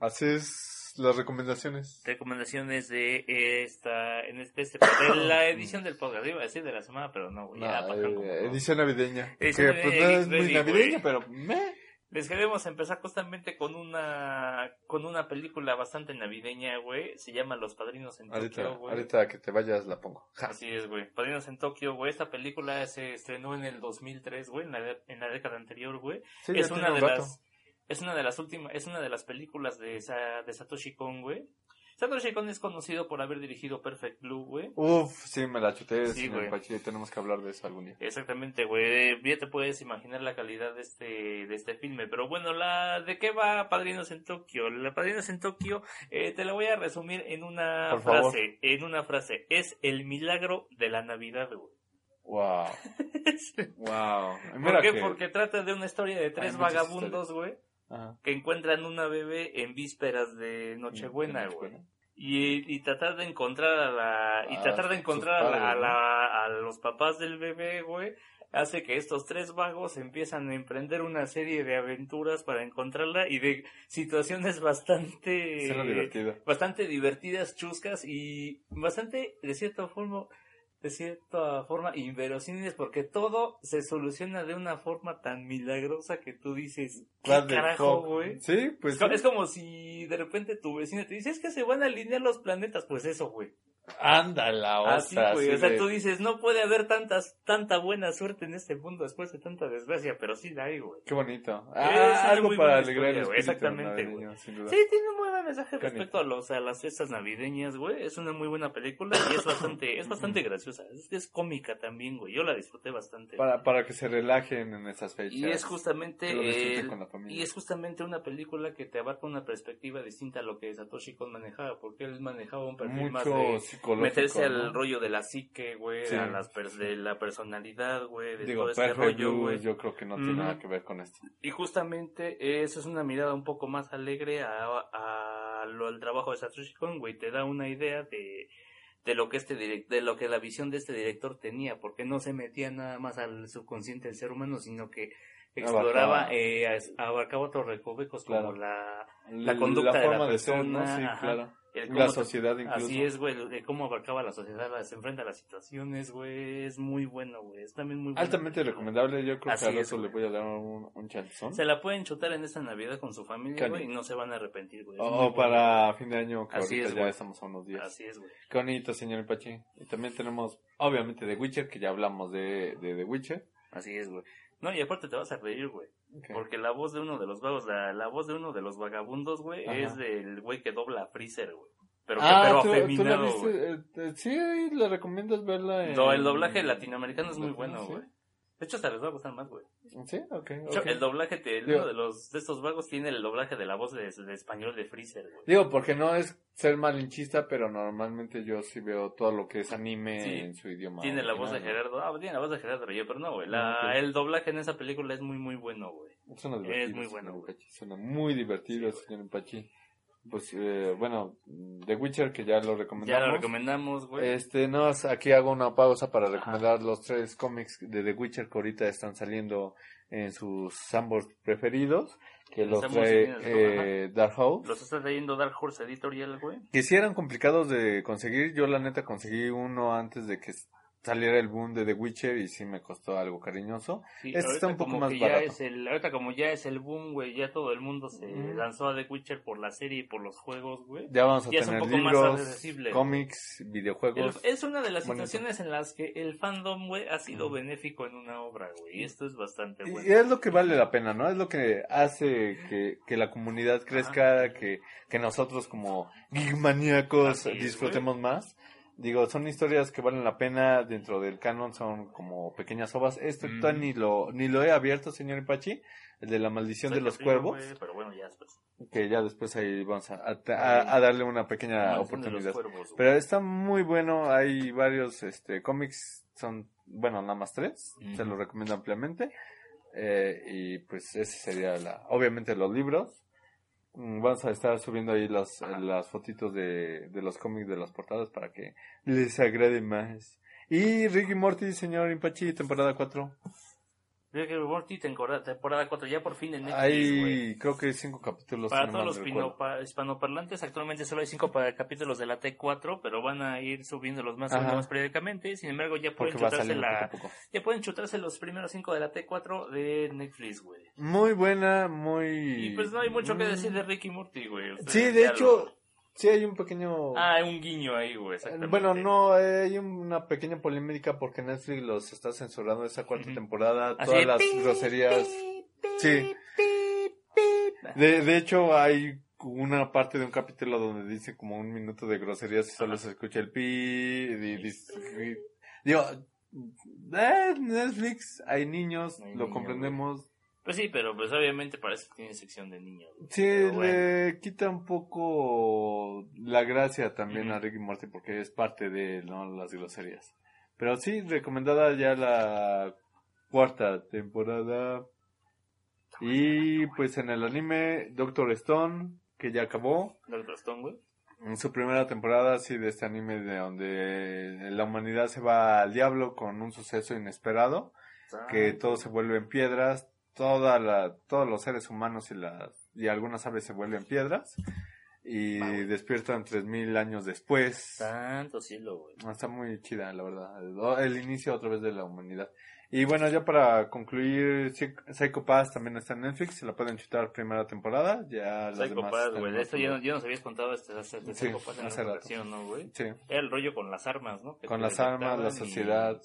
Haces las recomendaciones. Recomendaciones de esta, en este, este de la edición del podcast, iba a decir de la semana, pero no, ya, eh, edición navideña. Edición que pues no es muy navideña, pero me les queremos empezar justamente con una con una película bastante navideña, güey. Se llama Los Padrinos en Tokio, güey. Ahorita que te vayas la pongo. Así es, güey. Padrinos en Tokio, güey. Esta película se estrenó en el 2003, güey, en la, en la década anterior, güey. es una de las es una de las últimas es una de las películas de de Satoshi Kon, güey. Satoshi Kon es conocido por haber dirigido Perfect Blue, güey. Uf, sí, me la chuté. Sí, güey. Tenemos que hablar de eso algún día. Exactamente, güey. Ya te puedes imaginar la calidad de este, de este filme. Pero bueno, la ¿de qué va Padrinos en Tokio? La Padrinos en Tokio eh, te la voy a resumir en una frase. En una frase. Es el milagro de la Navidad, güey. Wow. wow. [LAUGHS] ¿Por qué? Porque trata de una historia de tres vagabundos, güey que encuentran una bebé en vísperas de Nochebuena, güey. Y, y, tratar de encontrar a la y ah, tratar de encontrar a, la, a, los papás del bebé, güey, hace que estos tres vagos empiezan a emprender una serie de aventuras para encontrarla y de situaciones [LAUGHS] bastante bastante divertidas, chuscas y bastante de cierta forma de cierta forma inverosímiles porque todo se soluciona de una forma tan milagrosa que tú dices, ¿qué carajo, güey? Sí, pues. Es como si de repente tu vecino te dice, es que se van a alinear los planetas, pues eso, güey. Anda la otra. Así, güey. o sea, tú dices, no puede haber tantas, tanta buena suerte en este mundo después de tanta desgracia, pero sí la hay, güey. Qué bonito. Ah, algo para alegrar el Exactamente, güey. Sí, tiene un muy buen mensaje respecto a, los, a las fiestas navideñas, güey. Es una muy buena película y es bastante, es bastante graciosa. Es, es cómica también, güey. Yo la disfruté bastante. Para, para que se relajen en esas fechas. Y es justamente, y es justamente una película que te abarca una perspectiva distinta a lo que Satoshi Kon manejaba, porque él manejaba un perfil más de meterse al rollo de la psique, güey, a las de la personalidad, güey, de todo este rollo, güey. Yo creo que no tiene nada que ver con esto. Y justamente eso es una mirada un poco más alegre a, a lo al trabajo de Satoshi Kon, güey, te da una idea de de lo que este de lo que la visión de este director tenía, porque no se metía nada más al subconsciente del ser humano, sino que exploraba, abarcaba, eh, abarcaba otros recovecos como la, la conducta de la persona, claro la sociedad incluso. Así es, güey, de cómo abarcaba la sociedad, se enfrenta a las situaciones, güey, es muy bueno, güey, es también muy bueno. Altamente recomendable, yo creo que a eso le voy a dar un, un chanzón. Se la pueden chutar en esta Navidad con su familia, güey, y no se van a arrepentir, güey. O para fin de año, que Así ahorita ya estamos a unos días. Así es, güey. Qué bonito, señor Pachi. Y también tenemos, obviamente, The Witcher, que ya hablamos de, de The Witcher. Así es, güey. No, y aparte te vas a reír, güey. Porque la voz de uno de los vagos, la, la voz de uno de los vagabundos, güey, es del güey que dobla a Freezer, güey. Pero, ah, pero ¿tú, afeminado, ¿tú la viste, eh, sí, le recomiendas verla en... No, el doblaje latinoamericano es muy bueno, güey. De hecho, hasta les va a gustar más, güey. Sí, ok. okay. el doblaje, de, uno de los de estos vagos tiene el doblaje de la voz de, español de Freezer, güey. Digo, porque no es ser malinchista, pero normalmente yo sí veo todo lo que es anime en su idioma. Tiene la voz de Gerardo, ah, tiene la voz de Gerardo pero no, güey. La, El doblaje en esa película es muy, muy bueno, güey. Es muy bueno, güey. Suena muy divertido, señor Pachi pues eh, bueno, The Witcher que ya lo recomendamos. Ya lo recomendamos, güey. Este, no, aquí hago una pausa para recomendar los tres cómics de The Witcher que ahorita están saliendo en sus Sambors preferidos, que los trae eh, Dark Horse. Los está leyendo Dark Horse Editorial, güey. Que si eran complicados de conseguir, yo la neta conseguí uno antes de que saliera el boom de The Witcher y sí me costó algo cariñoso. este está un poco más barato. es el, ahorita como ya es el boom, güey, ya todo el mundo se lanzó a The Witcher por la serie y por los juegos, güey. Ya vamos a tener libros, cómics, videojuegos. es una de las situaciones en las que el fandom, güey, ha sido benéfico en una obra, güey. Y esto es bastante bueno. Y es lo que vale la pena, ¿no? Es lo que hace que, que la comunidad crezca, que, que nosotros como geek maníacos disfrutemos más. Digo, son historias que valen la pena dentro del canon, son como pequeñas ovas. Esto mm. ni lo ni lo he abierto, señor Ipachi, el de la maldición de los cuervos. pero bueno, ya después. Que ya después ahí vamos a, a, darle una pequeña oportunidad. pero está muy bueno, hay varios este cómics, son, bueno, nada más tres, se lo recomiendo ampliamente. Eh, y pues ese sería la, obviamente los libros, Mm, vamos a estar subiendo ahí las, las fotitos de, de los cómics de las portadas para que les agrade más. Y Ricky Morty, señor Impachi, temporada 4. Rick and Morty, temporada 4, ya por fin en Netflix. Hay, creo que hay 5 capítulos. Para todos los hispanoparlantes, actualmente solo hay 5 capítulos de la T4, pero van a ir subiendo los más, más periódicamente. Sin embargo, ya pueden, chutarse la, ya pueden chutarse los primeros 5 de la T4 de Netflix, güey. Muy buena, muy. Y pues no hay mucho que decir de Ricky Morty, güey. sí, de hecho. Sí, hay un pequeño... Ah, un guiño ahí, güey, Bueno, no, hay una pequeña polémica porque Netflix los está censurando esa cuarta temporada, todas las groserías... Sí. De, de hecho, hay una parte de un capítulo donde dice como un minuto de groserías y solo se escucha el pi... Y, digo, eh, Netflix, hay niños, lo comprendemos, pues sí, pero pues obviamente parece que tiene sección de niños. Sí, le quita un poco la gracia también a Ricky Morty porque es parte de las groserías. Pero sí, recomendada ya la cuarta temporada. Y pues en el anime Doctor Stone, que ya acabó. Doctor Stone, güey. En su primera temporada, sí, de este anime de donde la humanidad se va al diablo con un suceso inesperado. que todo se vuelve en piedras, toda la, todos los seres humanos y, las, y algunas aves se vuelven piedras y despiertan tres mil años después. Tanto cielo, güey. Está muy chida, la verdad. El inicio otra vez de la humanidad. Y bueno, ya para concluir, Psycho Pass también está en Netflix, se la pueden chutar primera temporada, ya las Psycho Pass, güey, esto ya, ya, nos habías contado este, este, este Psycho Pass en la relación, ¿no, güey? Sí. Era el rollo con las armas, ¿no? con las armas, la sociedad,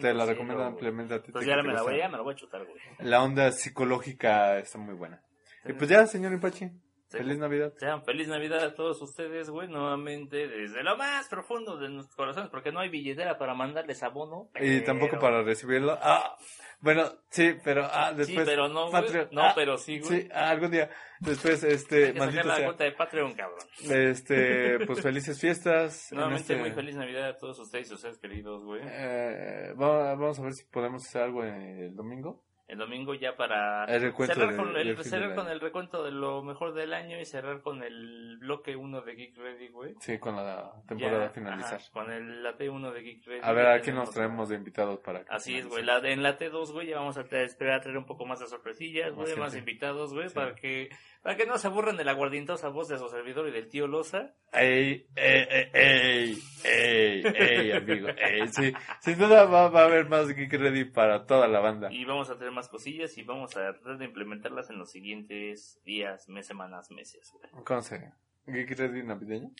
te la recomiendo ampliamente a ti. Pues ya me, la voy, ya me la voy a chutar, güey. La onda psicológica está muy buena. Y pues ya, señor Ipachi. Feliz Navidad. Sean feliz Navidad a todos ustedes, güey, nuevamente desde lo más profundo de nuestros corazones, porque no hay billetera para mandarles abono. Y tampoco para recibirlo. Ah, bueno, sí, pero ah, después. Sí, pero no, No, ah, pero sí, güey. Sí, algún día. Después, este. Hay que la cuenta de Patreon, cabrón. Este, [LAUGHS] pues felices fiestas. Nuevamente, este muy feliz Navidad a todos ustedes y ustedes queridos, güey. Eh, vamos a ver si podemos hacer algo el domingo el domingo ya para cerrar, con, el, cerrar con el recuento de lo mejor del año y cerrar con el bloque 1 de Geek Ready, güey. Sí, con la temporada finalizar. con el, la T1 de Geek Ready. A ver, ¿a quién nos traemos de invitados para Así es, güey. La, en la T2, güey, ya vamos a esperar a traer un poco más de sorpresillas, güey, más invitados, güey, para que para que no se aburran de la guardientosa voz de su servidor y del tío Loza. Ey, ey, ey, ey, ey, amigo. Ey, sí, sin duda va, a haber más Geek Ready para toda la banda. Y vamos a tener más cosillas y vamos a tratar de implementarlas en los siguientes días, mes, semanas, meses. ¿Cómo se? ¿Geek Ready navideño?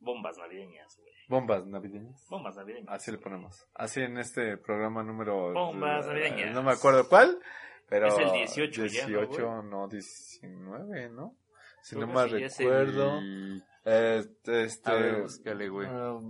Bombas navideñas, güey. Bombas navideñas. Bombas navideñas. Así le ponemos. Así en este programa número... Bombas navideñas. No me acuerdo cuál. Pero es el 18, 18 ya, ¿no, 19, ¿no? Si no me recuerdo. Este, este, a ver, búscale, güey.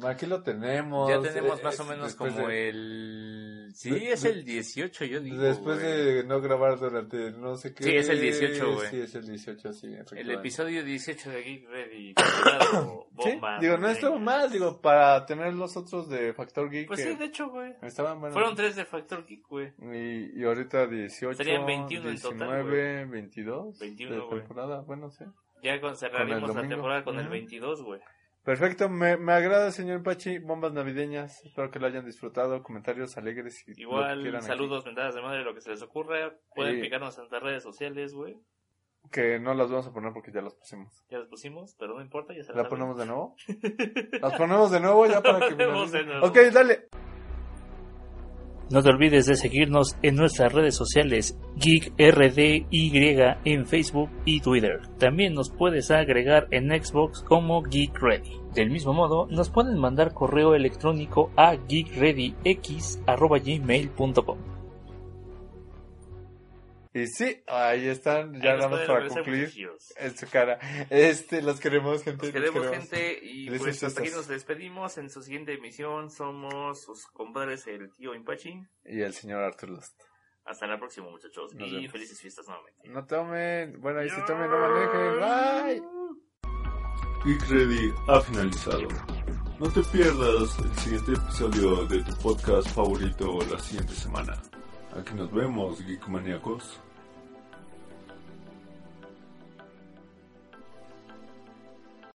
aquí lo tenemos. Ya tenemos más o menos como el... Sí, es el 18, yo digo, Después de no grabar durante no sé qué... Sí, es el 18, güey. Sí, es el 18, sí. El episodio 18 de Geek Ready. [COUGHS] ¿Sí? Digo, no estuvo mal, digo, para tener los otros de Factor Geek. Pues sí, de hecho, güey. Estaban buenos. Fueron tres de Factor Geek, güey. Y, y ahorita 18, Serían 21 19, en total, 22 21, de temporada, bueno, sí. Ya cerraremos la temporada con el 22, güey. Perfecto, me, me agrada, señor Pachi. Bombas navideñas. Espero que lo hayan disfrutado. Comentarios alegres. Y Igual, saludos, mentadas de madre, lo que se les ocurra. Pueden picarnos en las redes sociales, güey. Que no las vamos a poner porque ya las pusimos. Ya las pusimos, pero no importa, ya se las ¿La ponemos de nuevo? [LAUGHS] ¿Las ponemos de nuevo ya para que... Ok, dale. No te olvides de seguirnos en nuestras redes sociales GeekRDY en Facebook y Twitter. También nos puedes agregar en Xbox como GeekReady. Del mismo modo, nos pueden mandar correo electrónico a geekreadyx.gmail.com. Y sí, ahí están, ya nada más para cumplir en su cara. Este, los queremos, gente. Los queremos, gente, y pues hasta aquí nos despedimos. En su siguiente emisión somos sus compadres, el tío Impachi. Y el señor Arthur Lost. Hasta la próxima, muchachos. y felices fiestas nuevamente. No tomen, bueno, ahí sí tomen, no manejen. Bye. Geek Ready ha finalizado. No te pierdas el siguiente episodio de tu podcast favorito la siguiente semana. Aquí nos vemos, Geek Maníacos.